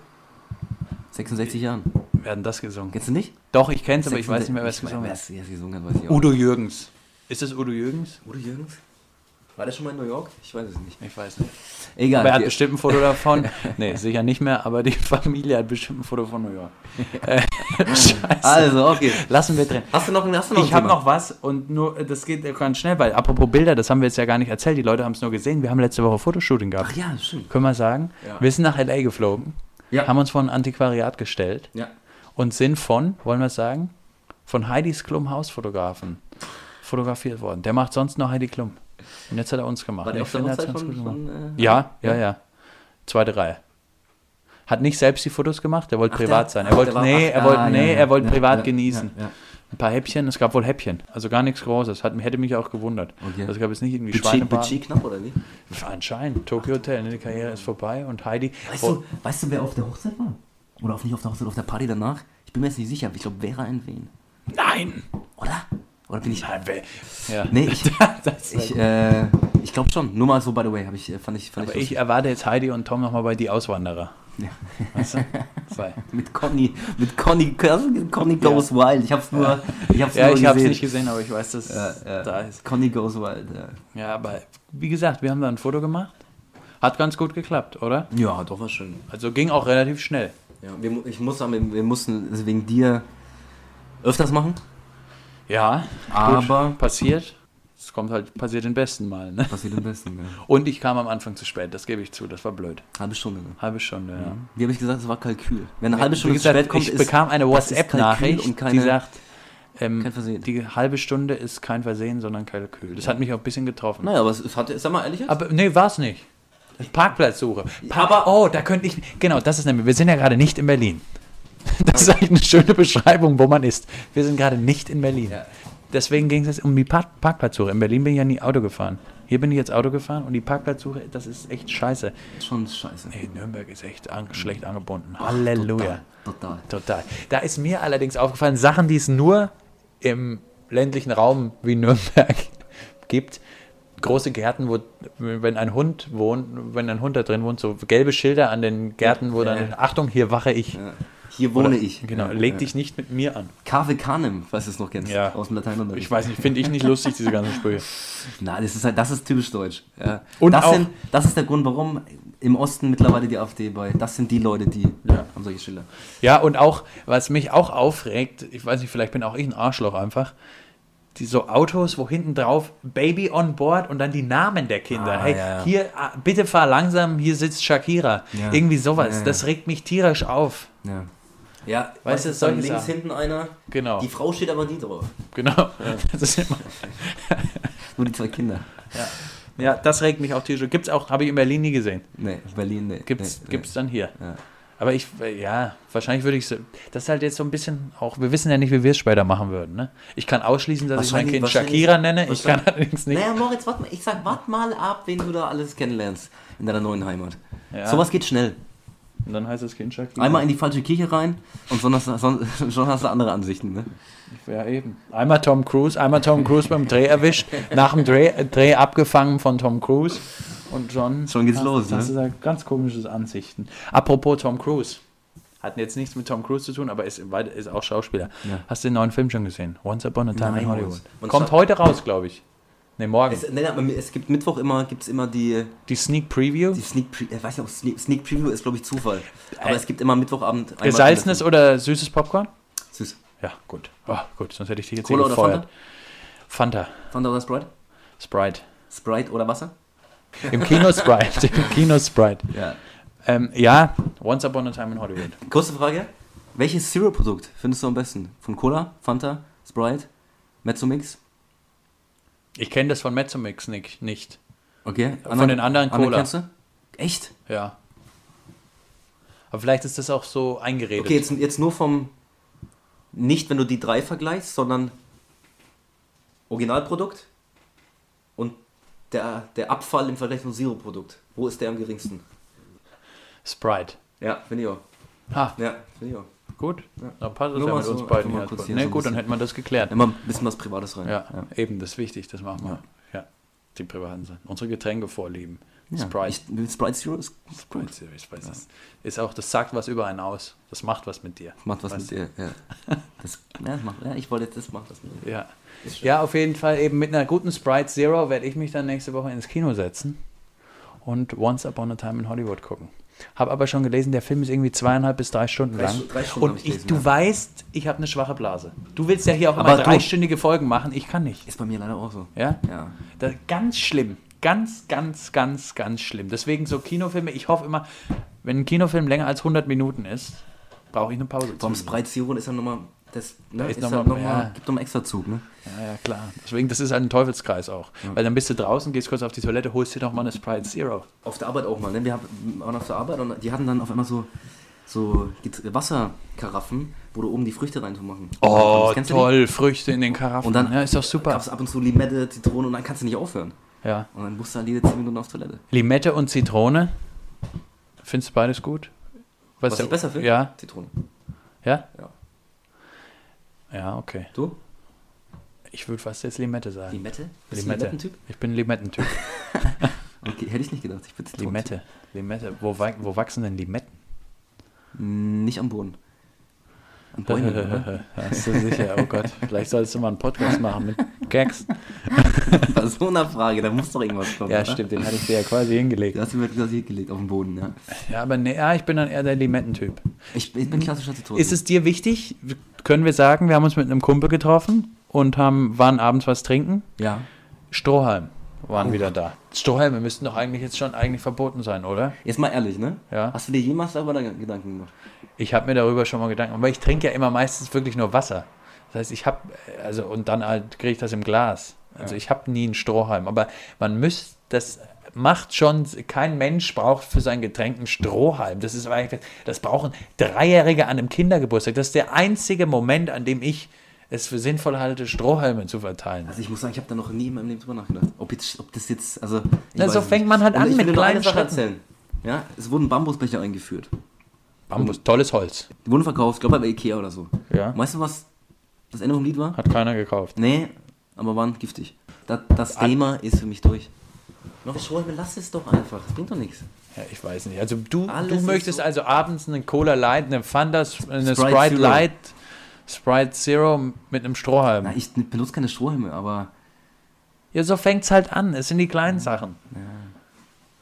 66 Jahren. Werden das gesungen? Kennst du nicht? Doch, ich kenn's, aber ich weiß nicht mehr, wer es gesungen hat. Udo Jürgens. Ist es Udo Jürgens? Udo Jürgens? War der schon mal in New York? Ich weiß es nicht. Ich weiß nicht. Egal. Aber er hat bestimmt ein Foto davon. Nee, sicher nicht mehr, aber die Familie hat bestimmt ein Foto von New York. Äh, Scheiße. also, okay. Lassen wir drin. Hast du noch, hast du noch Ich habe noch was und nur, das geht ganz schnell, weil apropos Bilder, das haben wir jetzt ja gar nicht erzählt, die Leute haben es nur gesehen. Wir haben letzte Woche Fotoshooting gehabt. Ach ja, stimmt. Können wir sagen? Ja. Wir sind nach L.A. geflogen, Ja. haben uns vor ein Antiquariat gestellt ja. und sind von, wollen wir es sagen, von Heidis Klum Hausfotografen fotografiert worden. Der macht sonst nur Heidi Klum. Und jetzt hat er uns gemacht. War der Ich auf der er Hochzeit von, von äh, Ja, ja, ja. Zweite Reihe. Hat nicht selbst die Fotos gemacht, der wollte Ach, privat der- sein. ach, Er wollte, nee, er wollte, ah, nee, ja, er wollte ja, privat ja, genießen. Ein paar Häppchen, es gab wohl Häppchen. Also gar nichts Großes. Hat, hätte mich auch gewundert. Okay. Also gab es nicht irgendwie Budget, Schweinebraten. Budget knapp, oder wie? Anscheinend. Tokyo Hotel, ne, die Karriere ist vorbei und Heidi. Weißt, Oh, du, weißt du, wer auf der Hochzeit war? Oder auf, nicht auf der Hochzeit, auf der Party danach? Ich bin mir jetzt nicht sicher, aber ich glaube, Vera in Wien. Nein! Oder? Oder bin ich. Ja. Nee, ich, ich, äh, ich glaube schon. Nur mal so, by the way, hab ich, äh, fand ich, fand Aber ich, ich erwarte jetzt Heidi und Tom nochmal bei Die Auswanderer. Ja. Weißt du? Mit Conny, mit Conny, Conny Goes Wild. Ich hab's nur, ich hab's Ja, nur ich habe es gesehen. nicht gesehen, aber ich weiß, dass Ja, ja. da ist. Conny Goes Wild, ja. Ja, aber wie gesagt, wir haben da ein Foto gemacht. Hat ganz gut geklappt, oder? Ja, doch, war schön. Also ging auch relativ schnell. Ja, wir, ich muss sagen, wir mussten es wegen dir öfters machen, Ja, aber gut, passiert. Es kommt halt, passiert den besten Mal. Ne? passiert am besten. Ja. Und ich kam am Anfang zu spät, das gebe ich zu, das war blöd. Halbe Stunde. Ne? Halbe Stunde, ja. Wie habe ich gesagt, es war Kalkül. Wenn eine halbe Stunde gesagt, zu spät kommt, ich bekam eine das WhatsApp-Nachricht, die sagt, ähm, kein Versehen. die halbe Stunde ist kein Versehen, sondern Kalkül. Das hat mich auch ein bisschen getroffen. Naja, aber es, es hat, sag mal ehrlich jetzt. Aber nee, war's nicht. Parkplatzsuche. Pa aber- oh, da könnte ich. Genau, das ist nämlich. Wir sind ja gerade nicht in Berlin. Das ist eigentlich eine schöne Beschreibung, wo man ist. Wir sind gerade nicht in Berlin. Deswegen ging es jetzt um die Park Parkplatzsuche. In Berlin bin ich ja nie Auto gefahren. Hier bin ich jetzt Auto gefahren und die Parkplatzsuche, das ist echt scheiße. Schon scheiße. Ey, Nürnberg ist echt an schlecht angebunden. Halleluja. Total. Total. Da ist mir allerdings aufgefallen, Sachen, die es nur im ländlichen Raum wie Nürnberg gibt. Große Gärten, wo, wenn ein Hund wohnt, wenn ein Hund da drin wohnt, so gelbe Schilder an den Gärten, wo dann, ja. Achtung, hier wache ich. Ja. Hier wohne Oder- ich. Genau, leg dich nicht mit mir an. Kave Kanem, falls du es noch kennst. Ja. Aus dem Lateinunterricht. Ich weiß nicht, finde ich nicht lustig, diese ganzen Sprüche. Nein, das ist halt, das ist typisch deutsch. Ja. Und das, auch- sind, das ist der Grund, warum im Osten mittlerweile die AfD bei. Das sind die Leute, die Ja. haben solche Schilder. Ja, und auch, was mich auch aufregt, ich weiß nicht, vielleicht bin auch ich ein Arschloch einfach, die so Autos, wo hinten drauf Baby on board und dann die Namen der Kinder. Ah, hey, ja, ja. hier, ah, bitte fahr langsam, hier sitzt Shakira. Ja. Irgendwie sowas. Das regt mich tierisch auf. Ja. Ja, Weißt du, dann solche links hinten einer. Genau. Die Frau steht aber nie drauf. Genau. Das ist immer, Nur die zwei Kinder. ja, das regt mich auch tierisch. Gibt's auch, habe ich in Berlin nie gesehen. Nee, Berlin, nee. Gibt's, nee, gibt's dann hier. Ja. Aber ich, ja, wahrscheinlich würde ich so, das ist halt jetzt so ein bisschen auch, wir wissen ja nicht, wie wir es später machen würden, ne? Ich kann ausschließen, dass ich mein Kind Shakira nenne, ich kann allerdings nicht. Naja, Moritz, warte mal. Ich sag, warte mal ab, wen du da alles kennenlernst in deiner neuen Heimat. Ja. Sowas geht schnell. Und dann heißt das Kind Shakira. Einmal in die falsche Kirche rein und schon hast, schon hast du andere Ansichten. Ne? Ja, eben. Einmal Tom Cruise, einmal Tom Cruise beim Dreh erwischt, nach dem Dreh, Dreh abgefangen von Tom Cruise und schon, Schon geht's hast, los, ne? du da ganz komische Ansichten. Apropos Tom Cruise. Hat jetzt nichts mit Tom Cruise zu tun, aber ist, ist auch Schauspieler. Ja. Hast du den neuen Film schon gesehen? Once Upon a Time Nein, in Hollywood. Kommt heute raus, glaube ich. Ne, morgen. Es, nein, es gibt Mittwoch immer, gibt's immer die, die Sneak Preview. die Sneak Preview. Ich weiß nicht, Sneak, Sneak Preview ist, glaube ich, Zufall. Aber Äh, es gibt immer Mittwochabend. Gesalzenes oder süßes Popcorn? Süß. Ja, gut. Oh, gut, sonst hätte ich dich jetzt Cola hier oder gefeuert. Fanta? Fanta oder Sprite? Sprite. Sprite oder Wasser? Im Kino Sprite. Im Kino Sprite. Ja. Ähm, ja, Once Upon a Time in Hollywood. Kurze Frage. Welches Zero-Produkt findest du am besten? Von Cola, Fanta, Sprite, Mezzomix? Ich kenne das von Mezzomix nicht. nicht. Okay. Von den anderen Cola. kennst du? Echt? Ja. Aber vielleicht ist das auch so eingeredet. Okay, jetzt, jetzt nur vom. Nicht, wenn du die drei vergleichst, sondern Originalprodukt und der, der Abfall im Vergleich zum Zero-Produkt. Wo ist der am geringsten? Sprite. Ja, finde ich auch. Ha, Ja, finde ich auch. Gut. Dann passt es ja mit so, uns beiden hier. Ne, so gut, dann hätten wir das geklärt. Immer ein bisschen was Privates rein. Ja, eben, das ist wichtig, das machen wir. Ja, die privaten Sachen. Unsere Getränke vorlieben. Ja. Sprite. Ich, Sprite Zero ist Sprite Series, weiß das ist auch, das sagt was über einen aus. Das macht was mit dir. Macht was Weißt mit dir, ja. Das, ja, macht, ja. Ich wollte jetzt das macht das mit dir. Ja. ja, auf jeden Fall eben mit einer guten Sprite Zero werde ich mich dann nächste Woche ins Kino setzen und Once Upon a Time in Hollywood gucken. Habe aber schon gelesen, der Film ist irgendwie zweieinhalb bis drei Stunden Drei lang. Stu- drei Stunden und ich gelesen, du ja. weißt, ich habe eine schwache Blase. Du willst ja hier auch immer dreistündige Folgen machen. Ich kann nicht. Ist bei mir leider auch so. Ja? Ja. Das, ganz schlimm. Ganz, ganz, ganz, ganz schlimm. Deswegen so Kinofilme, ich hoffe immer, wenn ein Kinofilm länger als 100 Minuten ist, brauche ich eine Pause. Vom. Sprite Zero ist dann nochmal. Das ne, ist ist noch halt mal- noch mal, ja. gibt nochmal extra Zug, ne? Ja, ja, klar. Deswegen, das ist halt ein Teufelskreis auch. Weil dann bist du draußen, gehst kurz auf die Toilette, holst dir noch mal eine Sprite Zero. Auf der Arbeit auch mal, ne? Wir haben- waren auf der Arbeit und die hatten dann auf einmal so, so Wasserkaraffen, wo du oben die Früchte rein machen. Oh, toll, Früchte in den Karaffen. Und dann ja, ist doch super. Gab es ab und zu Limette, Zitrone und dann kannst du nicht aufhören. Ja. Und dann musst du halt jede 10 Minuten auf Toilette. Limette und Zitrone. Findest du beides gut? Was ich besser finde? Ja, Zitrone. ja? Ja. Ja, okay. Du? Ich würde fast jetzt Limette sagen. Limette? Bist Limette. Limettentyp? Ich bin Limettentyp. Okay, hätte ich nicht gedacht. Ich bin Limette. Limette. Wo, wo wachsen denn Limetten? Nicht am Boden. An Bäumen, oder? Hast du sicher? Oh Gott, vielleicht solltest du mal einen Podcast machen mit Gags. Bei so einer Frage, da muss doch irgendwas kommen. Ja, oder? stimmt, den hatte ich dir ja quasi hingelegt. Du hast ihn mir quasi gelegt auf den Boden, ja. Ja, aber nee, ja, ich bin dann eher der Limettentyp. Ich, ich bin klassischer Zitronen. Ist es dir wichtig? Können wir sagen, wir haben uns mit einem Kumpel getroffen und haben, waren abends was trinken? Ja. Strohhalm waren wieder da. Strohhalme müssten doch eigentlich jetzt schon eigentlich verboten sein, oder? Jetzt mal ehrlich, ne? Ja. Hast du dir jemals darüber Gedanken gemacht? Ich habe mir darüber schon mal Gedanken, aber ich trinke ja immer meistens wirklich nur Wasser. Das heißt, ich habe, also und dann halt kriege ich das im Glas. Also Ja. ich habe nie einen Strohhalm, aber man müsste, das macht schon, kein Mensch braucht für sein Getränk einen Strohhalm. Das ist eigentlich, das brauchen Dreijährige an einem Kindergeburtstag. Das ist der einzige Moment, an dem ich es für sinnvoll halte, Strohhalme zu verteilen. Also ich muss sagen, ich habe da noch nie in meinem Leben drüber nachgedacht. Ob, jetzt, ob das jetzt, also... ich Na, so es fängt nicht. man halt Und an ich mit kleinen Schritten. erzählen. Ja, es wurden Bambusbecher eingeführt. Bambus, tolles Holz. Die wurden verkauft, ich glaube bei Ikea oder so. Ja. Weißt du, was das Ende vom Lied war? Hat keiner gekauft. Nee, aber waren giftig. Das, das Thema ist für mich durch. Noch Strohhalme, lass es doch einfach. Das bringt doch nichts. Ja, ich weiß nicht. Also du, Alles du möchtest so- also abends eine Cola Light, eine Fanta, eine Sprite, Sprite. Light, Sprite Zero mit einem Strohhalm. Na, ich benutze keine Strohhalme, aber Ja, so fängt's halt an. Es sind die kleinen Sachen.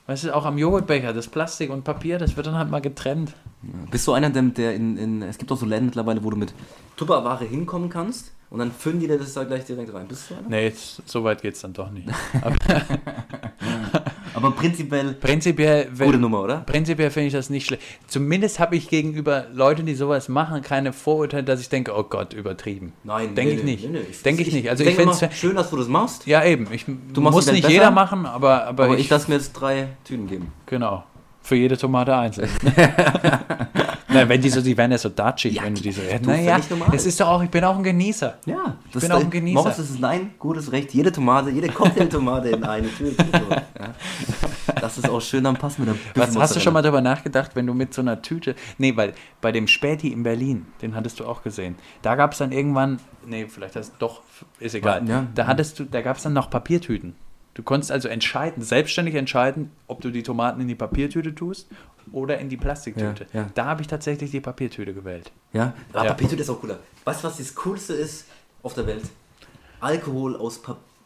Weißt du, auch am Joghurtbecher, das Plastik und Papier, das wird dann halt mal getrennt. ja. bist du einer, der, der in, in. Es gibt auch so Läden mittlerweile, wo du mit Tupperware hinkommen kannst und dann füllen die dir das da gleich direkt rein. Bist du einer? Nee, jetzt, so weit geht's dann doch nicht. Aber Aber prinzipiell prinzipiell, gute wenn, Nummer, oder? prinzipiell finde ich das nicht schlecht. Zumindest habe ich gegenüber Leuten, die sowas machen, keine Vorurteile, dass ich denke, oh Gott, übertrieben. Nein, Denke nee, ich nicht. nee, nee. Denke ich nicht. Also ich finde immer, schön, dass du das machst, Ja, eben. Ich machst muss die Welt nicht jeder machen, aber, aber, aber ich, ich lasse mir jetzt drei Tüten geben. Genau. Für jede Tomate einzeln. Na, wenn die so, die werden ja so datschig, Ja, wenn du die so. Ja, du, naja, es ist doch auch, ich bin auch ein Genießer. Ja, das bin auch ein Genießer. Moritz, das ist dein gutes Recht, jede Tomate, jede Cocktailtomate in eine Ja. Das ist auch schön am Pass mit der Was, hast du schon mal darüber nachgedacht, wenn du mit so einer Tüte. Nee, weil bei dem Späti in Berlin, den hattest du auch gesehen. Da gab es dann irgendwann. Nee, vielleicht hast doch, ist egal. Ja. Da hattest du, da gab es dann noch Papiertüten. Du konntest also entscheiden, selbstständig entscheiden, ob du die Tomaten in die Papiertüte tust oder in die Plastiktüte. Ja, ja. Da habe ich tatsächlich die Papiertüte gewählt. Ja, aber Ja. Papiertüte ist auch cooler. Weißt du, was das Coolste ist auf der Welt? Alkohol aus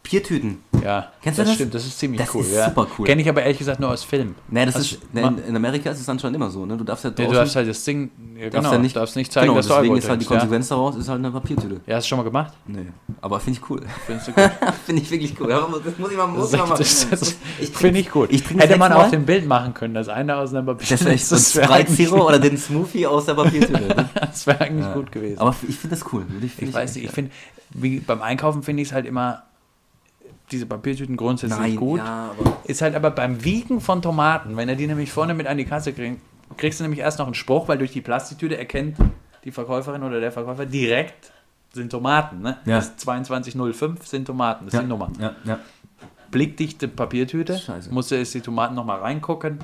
Papiertüten. Ja, Kennst du das das? stimmt, das ist ziemlich Das cool. ist ja. super cool. Kenne ich aber ehrlich gesagt nur aus Film. Nee, das Hast ist, du- nee, in, Amerika ist es anscheinend immer so, ne? Du darfst ja draußen, du darfst halt das Ding, ja, darfst genau, ja nicht, darfst nicht zeigen, genau, dass du deswegen Alkohol ist halt die trinkst, ja? Konsequenz daraus, ist halt eine Papiertüte. ja, hast du schon mal gemacht? Nee, aber finde ich cool. Findest du gut? finde ich wirklich cool. Das muss ich mal, muss Das, mal das, das, trink- finde ich gut. ich Hätte man auf dem Bild machen können, das eine aus einer Das wäre echt so ein das Zero oder den Smoothie aus der Papiertüte. Ne? das wär eigentlich gut gewesen. Aber ich finde das cool. Ich, weiß nicht, ich finde, beim Einkaufen finde ich es halt immer, diese Papiertüten grundsätzlich Nein, gut. ja, Ist halt aber beim Wiegen von Tomaten, wenn er die nämlich vorne mit an die Kasse kriegt, kriegst du nämlich erst noch einen Spruch, weil durch die Plastiktüte erkennt die Verkäuferin oder der Verkäufer direkt, sind Tomaten. Ne? Ja. Das 2205 sind Tomaten, das ja, sind Nummern. Ja, ja. Blickdichte Papiertüte, Scheiße. musst du jetzt die Tomaten nochmal reingucken.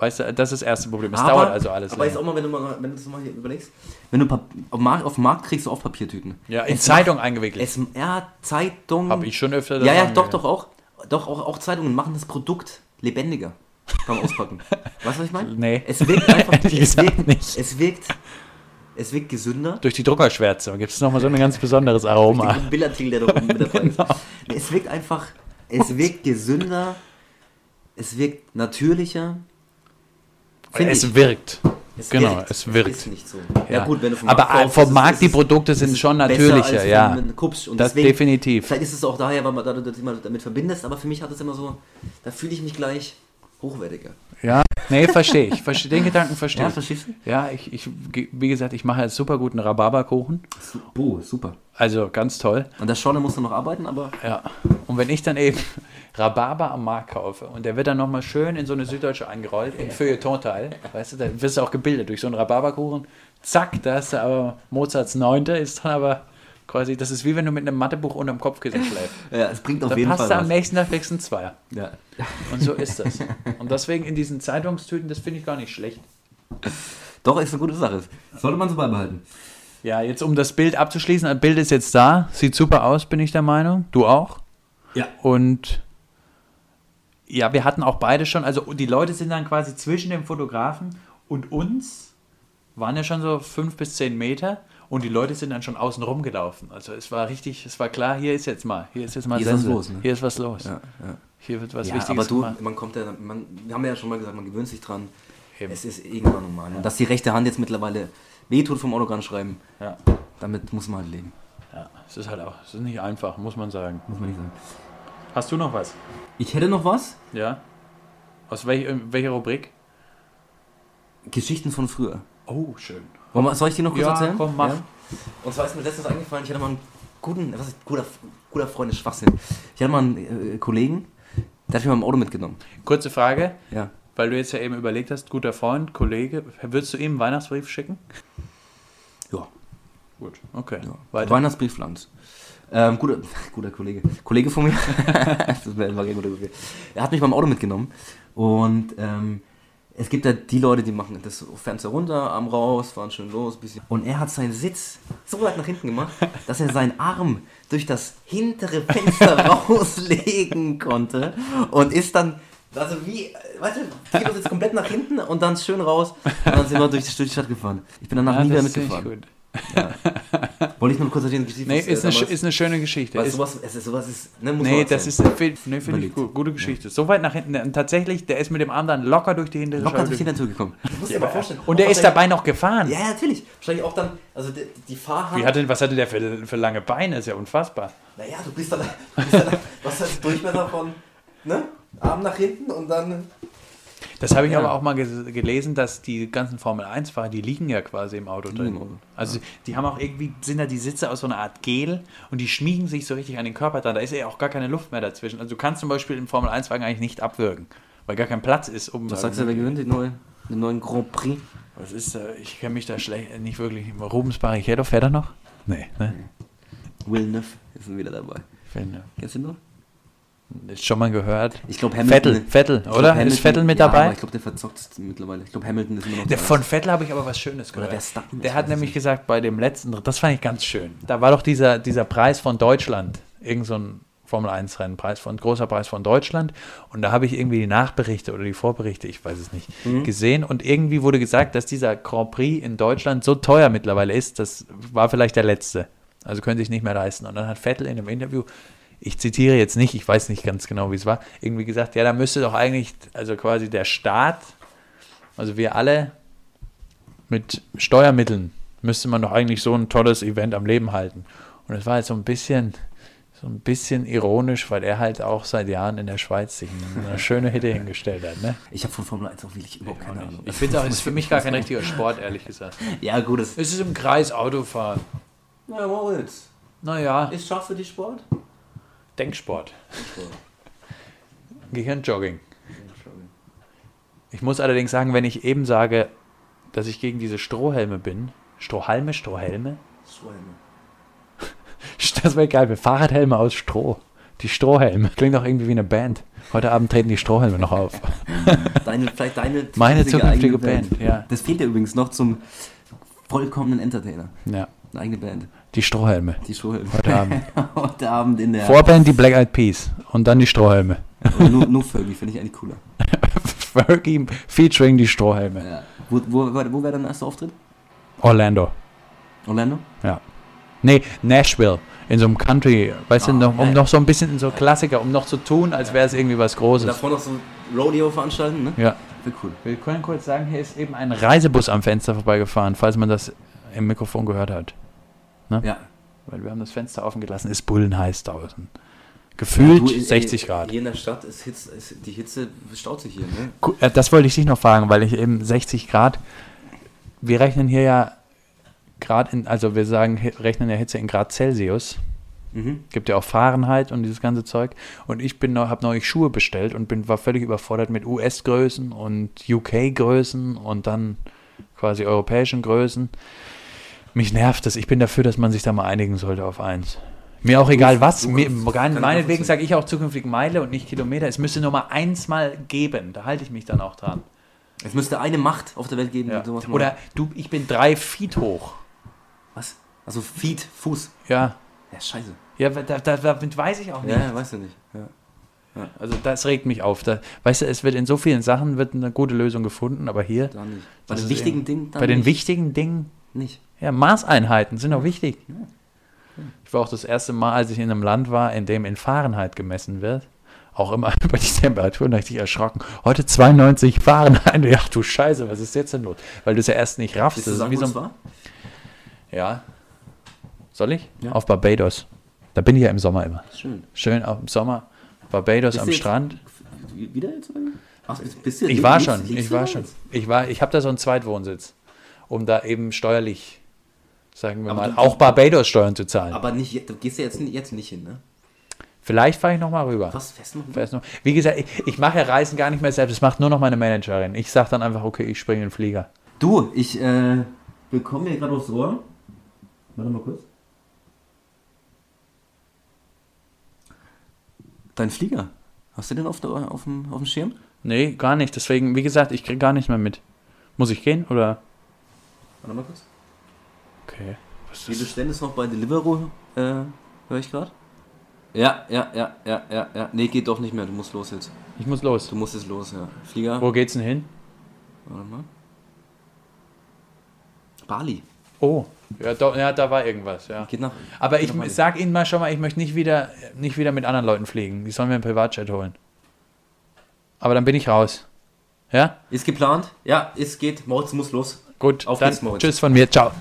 Weißt du, das ist das erste Problem. Es aber, dauert also alles. Aber länger. jetzt auch mal, wenn du mal, wenn du mal hier überlegst, wenn du auf, Markt, auf dem Markt kriegst du oft Papiertüten. ja, in es Zeitung eingewickelt. SMR, Zeitung. Habe ich schon öfter Ja, ja, doch, doch auch. Doch, auch, auch Zeitungen machen das Produkt lebendiger beim Auspacken. weißt du, was ich meine? Nee. Es wirkt einfach, es wirkt, nicht. es wirkt, es wirkt gesünder. Durch die Druckerschwärze gibt es nochmal so ein ganz besonderes Aroma. Den Billartikel, der da oben mit dabei. Genau. Es wirkt einfach, es wirkt gesünder, es wirkt natürlicher. Finde Es ich. wirkt. Es genau, wirkt. es wirkt. ist nicht so. Ja. gut, wenn du vom Aber Markt kaufst, vom Markt, die Produkte sind schon natürlicher, ja. guckst. Und Das deswegen, definitiv. Vielleicht ist es auch daher, weil man damit verbindest, aber für mich hat es immer so, da fühle ich mich gleich hochwertiger. Ja, nee, verstehe ich. Versteh, den Gedanken verstehe ich. verstehst du? Ja, ich, ich, wie gesagt, ich mache jetzt super guten Rhabarberkuchen. Oh, super. Also ganz toll. Und das Schorle musst du noch arbeiten, aber Ja. Und wenn ich dann eben Rhabarber am Markt kaufe und der wird dann nochmal schön in so eine Süddeutsche eingerollt, in Feuilleton-Teil, weißt du, dann wirst du auch gebildet durch so einen Rhabarberkuchen. Zack, da du aber Mozarts Neunte, ist dann aber quasi, das ist wie wenn du mit einem Mathebuch unterm Kopfkissen schläfst. ja, es bringt auf Dann jeden passt Fall du am was. nächsten Tag du einen Zweier. Ja. Und so ist das. Und deswegen in diesen Zeitungstüten, das finde ich gar nicht schlecht. Doch, ist eine gute Sache. Sollte man so beibehalten. Ja, jetzt um das Bild abzuschließen, das Bild ist jetzt da, sieht super aus, bin ich der Meinung. Du auch? Ja. Und ja, wir hatten auch beide schon, also die Leute sind dann quasi zwischen dem Fotografen und uns, waren ja schon so fünf bis zehn Meter und die Leute sind dann schon außen rumgelaufen. Also es war richtig, es war klar, hier ist jetzt mal, hier ist jetzt mal Hier ist was los, ne? Hier ist was los. Ja, ja. Hier wird was ja Wichtiges aber du, gemacht. man kommt ja, man, wir haben ja schon mal gesagt, man gewöhnt sich dran. Eben. Es ist irgendwann normal. Und dass die rechte Hand jetzt mittlerweile wehtut vom Autogramm schreiben, Ja. damit muss man halt leben. ja, es ist halt auch, es ist nicht einfach, muss man sagen. Muss man nicht sagen. Hast du noch was? Ich hätte noch was. Ja? Aus welch, welcher Rubrik? Geschichten von früher. Oh, schön. Wollen Soll ich die noch kurz Ja, erzählen? komm, mach. Und zwar ist mir letztens eingefallen, ich hatte mal einen guten, was ist guter, guter Freund, ist Schwachsinn. Ich hatte mal einen äh, Kollegen, der hat mich mal im Auto mitgenommen. Kurze Frage, Ja. weil du jetzt ja eben überlegt hast, guter Freund, Kollege, würdest du ihm einen Weihnachtsbrief schicken? Ja. Gut, okay. ja. Weiter. Weihnachtsbrief Lanz. Ähm, guter, guter Kollege. Kollege von mir. das war kein guter Kollege. Er hat mich beim Auto mitgenommen. Und ähm, es gibt ja die Leute, die machen das Fenster runter, Arm raus, fahren schön los. Bisschen. Und er hat seinen Sitz so weit nach hinten gemacht, dass er seinen Arm durch das hintere Fenster rauslegen konnte. Und ist dann, also wie, weißt du, Kilo sitzt komplett nach hinten und dann schön raus. Und dann sind wir durch die, Stadt gefahren. Ich bin danach Ja, nie wieder mitgefahren. gut. Wollte ich nur kurz erzählen, Nee, es, ist äh, eine, ist eine schöne Geschichte. weil Ist, sowas, es ist, sowas ist, ne, muss nee, man das ist, nee, finde ich gut. Gute Geschichte. So weit nach hinten. Und tatsächlich, der ist mit dem Arm dann locker durch die hintere locker durch die Natur gekommen. Ich muss dir Ja, mal vorstellen. Und der ist dabei noch gefahren. Ja, ja, natürlich. Wahrscheinlich auch dann, also die, die Fahrhand. Wie hatte, was hatte der für, für lange Beine? Ist ja unfassbar. naja, du bist dann, du bist dann was heißt Durchmesser von, ne? Arm nach hinten und dann. Das habe ich Ja. aber auch mal gelesen, dass die ganzen Formel-1-Fahrer, die liegen ja quasi im Auto drin. Auto, Also die haben auch irgendwie, sind da die Sitze aus so einer Art Gel und die schmiegen sich so richtig an den Körper dran. Da ist ja auch gar keine Luft mehr dazwischen. Also du kannst zum Beispiel im Formel-1-Wagen eigentlich nicht abwürgen, weil gar kein Platz ist, um... Was sagst du, wer gewinnt den neuen, den neuen Grand Prix? Was ist da? Ich kenne mich da schlecht, nicht wirklich. Rubens Barrichello, fährt er noch? Nee, ne? Villeneuve ist wieder dabei. Finde. Kennst du ihn noch? Ist schon mal gehört. Ich glaube Hamilton. Vettel, Vettel, oder? Hamilton- ist Vettel mit ja, dabei? Ich glaube, der verzockt es mittlerweile. Ich glaube, Hamilton ist immer noch Der, von Vettel habe ich aber was Schönes gehört. Der ich hat nämlich nicht. gesagt, bei dem letzten, das fand ich ganz schön. Da war doch dieser, dieser Preis von Deutschland, irgend so ein Formel-1-Rennen, Preis von, großer Preis von Deutschland. Und da habe ich irgendwie die Nachberichte oder die Vorberichte, ich weiß es nicht, Mhm. gesehen. Und irgendwie wurde gesagt, dass dieser Grand Prix in Deutschland so teuer mittlerweile ist, das war vielleicht der letzte. Also können sich nicht mehr leisten. Und dann hat Vettel in einem Interview ich zitiere jetzt nicht, ich weiß nicht ganz genau, wie es war, irgendwie gesagt, ja, da müsste doch eigentlich, also quasi der Staat, also wir alle mit Steuermitteln, müsste man doch eigentlich so ein tolles Event am Leben halten. Und es war halt so ein bisschen, so ein bisschen ironisch, weil er halt auch seit Jahren in der Schweiz sich eine schöne Hitte hingestellt hat. Ne? Ich habe von Formel 1 auch wirklich überhaupt keine Ahnung. Ich finde auch, es ist für mich gar kein richtiger Sport, ehrlich gesagt. Ja, gut, es Es ist im Kreis Autofahren. Na, Moritz. Naja, Ist scharf für dich Sport? Denksport. Gehirnjogging. Ich muss allerdings sagen, wenn ich eben sage, dass ich gegen diese Strohhelme bin, Strohhalme, Strohhelme, das wäre geil, wir Fahrradhelme aus Stroh. Die Strohhelme. Klingt auch irgendwie wie eine Band. Heute Abend treten die Strohhelme noch auf. Deine, vielleicht deine Meine zukünftige eigene Band, ja. Das fehlt ja übrigens noch zum vollkommenen Entertainer. Ja, Eine eigene Band. Die Strohhelme. Die Strohhelme. Heute Abend. Heute Abend in der. Vorband die Black Eyed Peas und dann die Strohhelme. Nur, nur Fergie, finde ich eigentlich cooler. Fergie featuring die Strohhelme. Ja. Wo, wo, wo, wäre dein erster Auftritt? Orlando. Orlando? Nee, Nashville. In so einem Country, weißt du, Ah, noch, um ja. noch so ein bisschen in so Klassiker, um noch zu tun, als wäre es irgendwie was Großes. Davor noch so Rodeo veranstalten, ne? Ja. Wäre cool. Wir können kurz sagen, hier ist eben ein Reisebus am Fenster vorbeigefahren, falls man das im Mikrofon gehört hat. Ja. Weil wir haben das Fenster offen gelassen, ist bullenheiß draußen. Gefühlt Du, ey, 60 Grad. Hier in der Stadt ist, Hitze, ist die Hitze staut sich hier, ne? Äh, Das wollte ich dich noch fragen, weil ich eben 60 Grad. Wir rechnen hier ja Grad in, also wir sagen, rechnen ja Hitze in Grad Celsius. Mhm. Gibt ja auch Fahrenheit und dieses ganze Zeug. Und ich bin habe neulich Schuhe bestellt und bin, war völlig überfordert mit US-Größen und UK-Größen und dann quasi europäischen Größen. Mich nervt das. Ich bin dafür, dass man sich da mal einigen sollte auf eins. Mir auch egal was. Mir, meinetwegen sage ich auch zukünftig Meile und nicht Kilometer. Es müsste nur mal eins mal geben. Da halte ich mich dann auch dran. Es müsste eine Macht auf der Welt geben, Ja. die sowas macht. Oder du, ich bin drei Feet hoch. Was? Also Feet, Fuß. Ja. Ja, scheiße. Ja, da, da, damit weiß ich auch nicht. Ja, ja weißt du nicht. Ja. Also das regt mich auf. Da, weißt du, es wird in so vielen Sachen wird eine gute Lösung gefunden, aber hier. Bei den wichtigen Dingen dann bei den nicht. wichtigen Dingen, Nicht. ja, Maßeinheiten sind auch wichtig. Ich war auch das erste Mal, als ich in einem Land war, in dem in Fahrenheit gemessen wird. Auch immer über die Temperaturen richtig erschrocken. Heute 92 Fahrenheit. Ja, du Scheiße, was ist jetzt denn los? Weil du es ja erst nicht raffst. Das ist sagen, wie wo so es ein, ja. Soll ich? Ja. Auf Barbados. Da bin ich ja im Sommer immer. Schön. Schön auf dem Sommer. Barbados Bist am Strand. Wieder jetzt? Ach, bist- bist du Ich war schon, ich war schon. Ich war, ich habe da so einen Zweitwohnsitz, um da eben steuerlich, sagen wir Aber mal, du- auch Barbados-Steuern zu zahlen. Aber nicht, du gehst ja jetzt, jetzt nicht hin, ne? Vielleicht fahre ich noch mal rüber. Was? Fest noch? Weiß noch. Wie gesagt, ich, ich mache ja Reisen gar nicht mehr selbst, das macht nur noch meine Managerin. Ich sage dann einfach, okay, ich springe in den Flieger. Du, ich äh, bekomme mir gerade aufs Ohr. Warte mal kurz. Dein Flieger. Hast du den auf, der, auf, dem, auf dem Schirm? Nee, gar nicht. Deswegen, wie gesagt, ich kriege gar nichts mehr mit. Muss ich gehen oder? Warte mal kurz. Okay. Was Die ist das? bestellen es noch bei Deliveroo, äh, höre ich gerade. Ja, ja, ja, ja, ja, ja. Nee, geht doch nicht mehr. Du musst los jetzt. Ich muss los. Du musst jetzt los, ja. Flieger. Wo geht's denn hin? Warte mal. Bali. Oh, ja, da, ja, da war irgendwas, ja. Geht nach. Aber ich nach sag Ihnen mal schon mal, ich möchte nicht wieder, nicht wieder mit anderen Leuten fliegen. Die sollen mir einen Privatjet holen. Aber dann bin ich raus. Ja? Ist geplant? Ja, es geht. Moritz muss los. Gut, Auf dann Tschüss von mir. Ciao.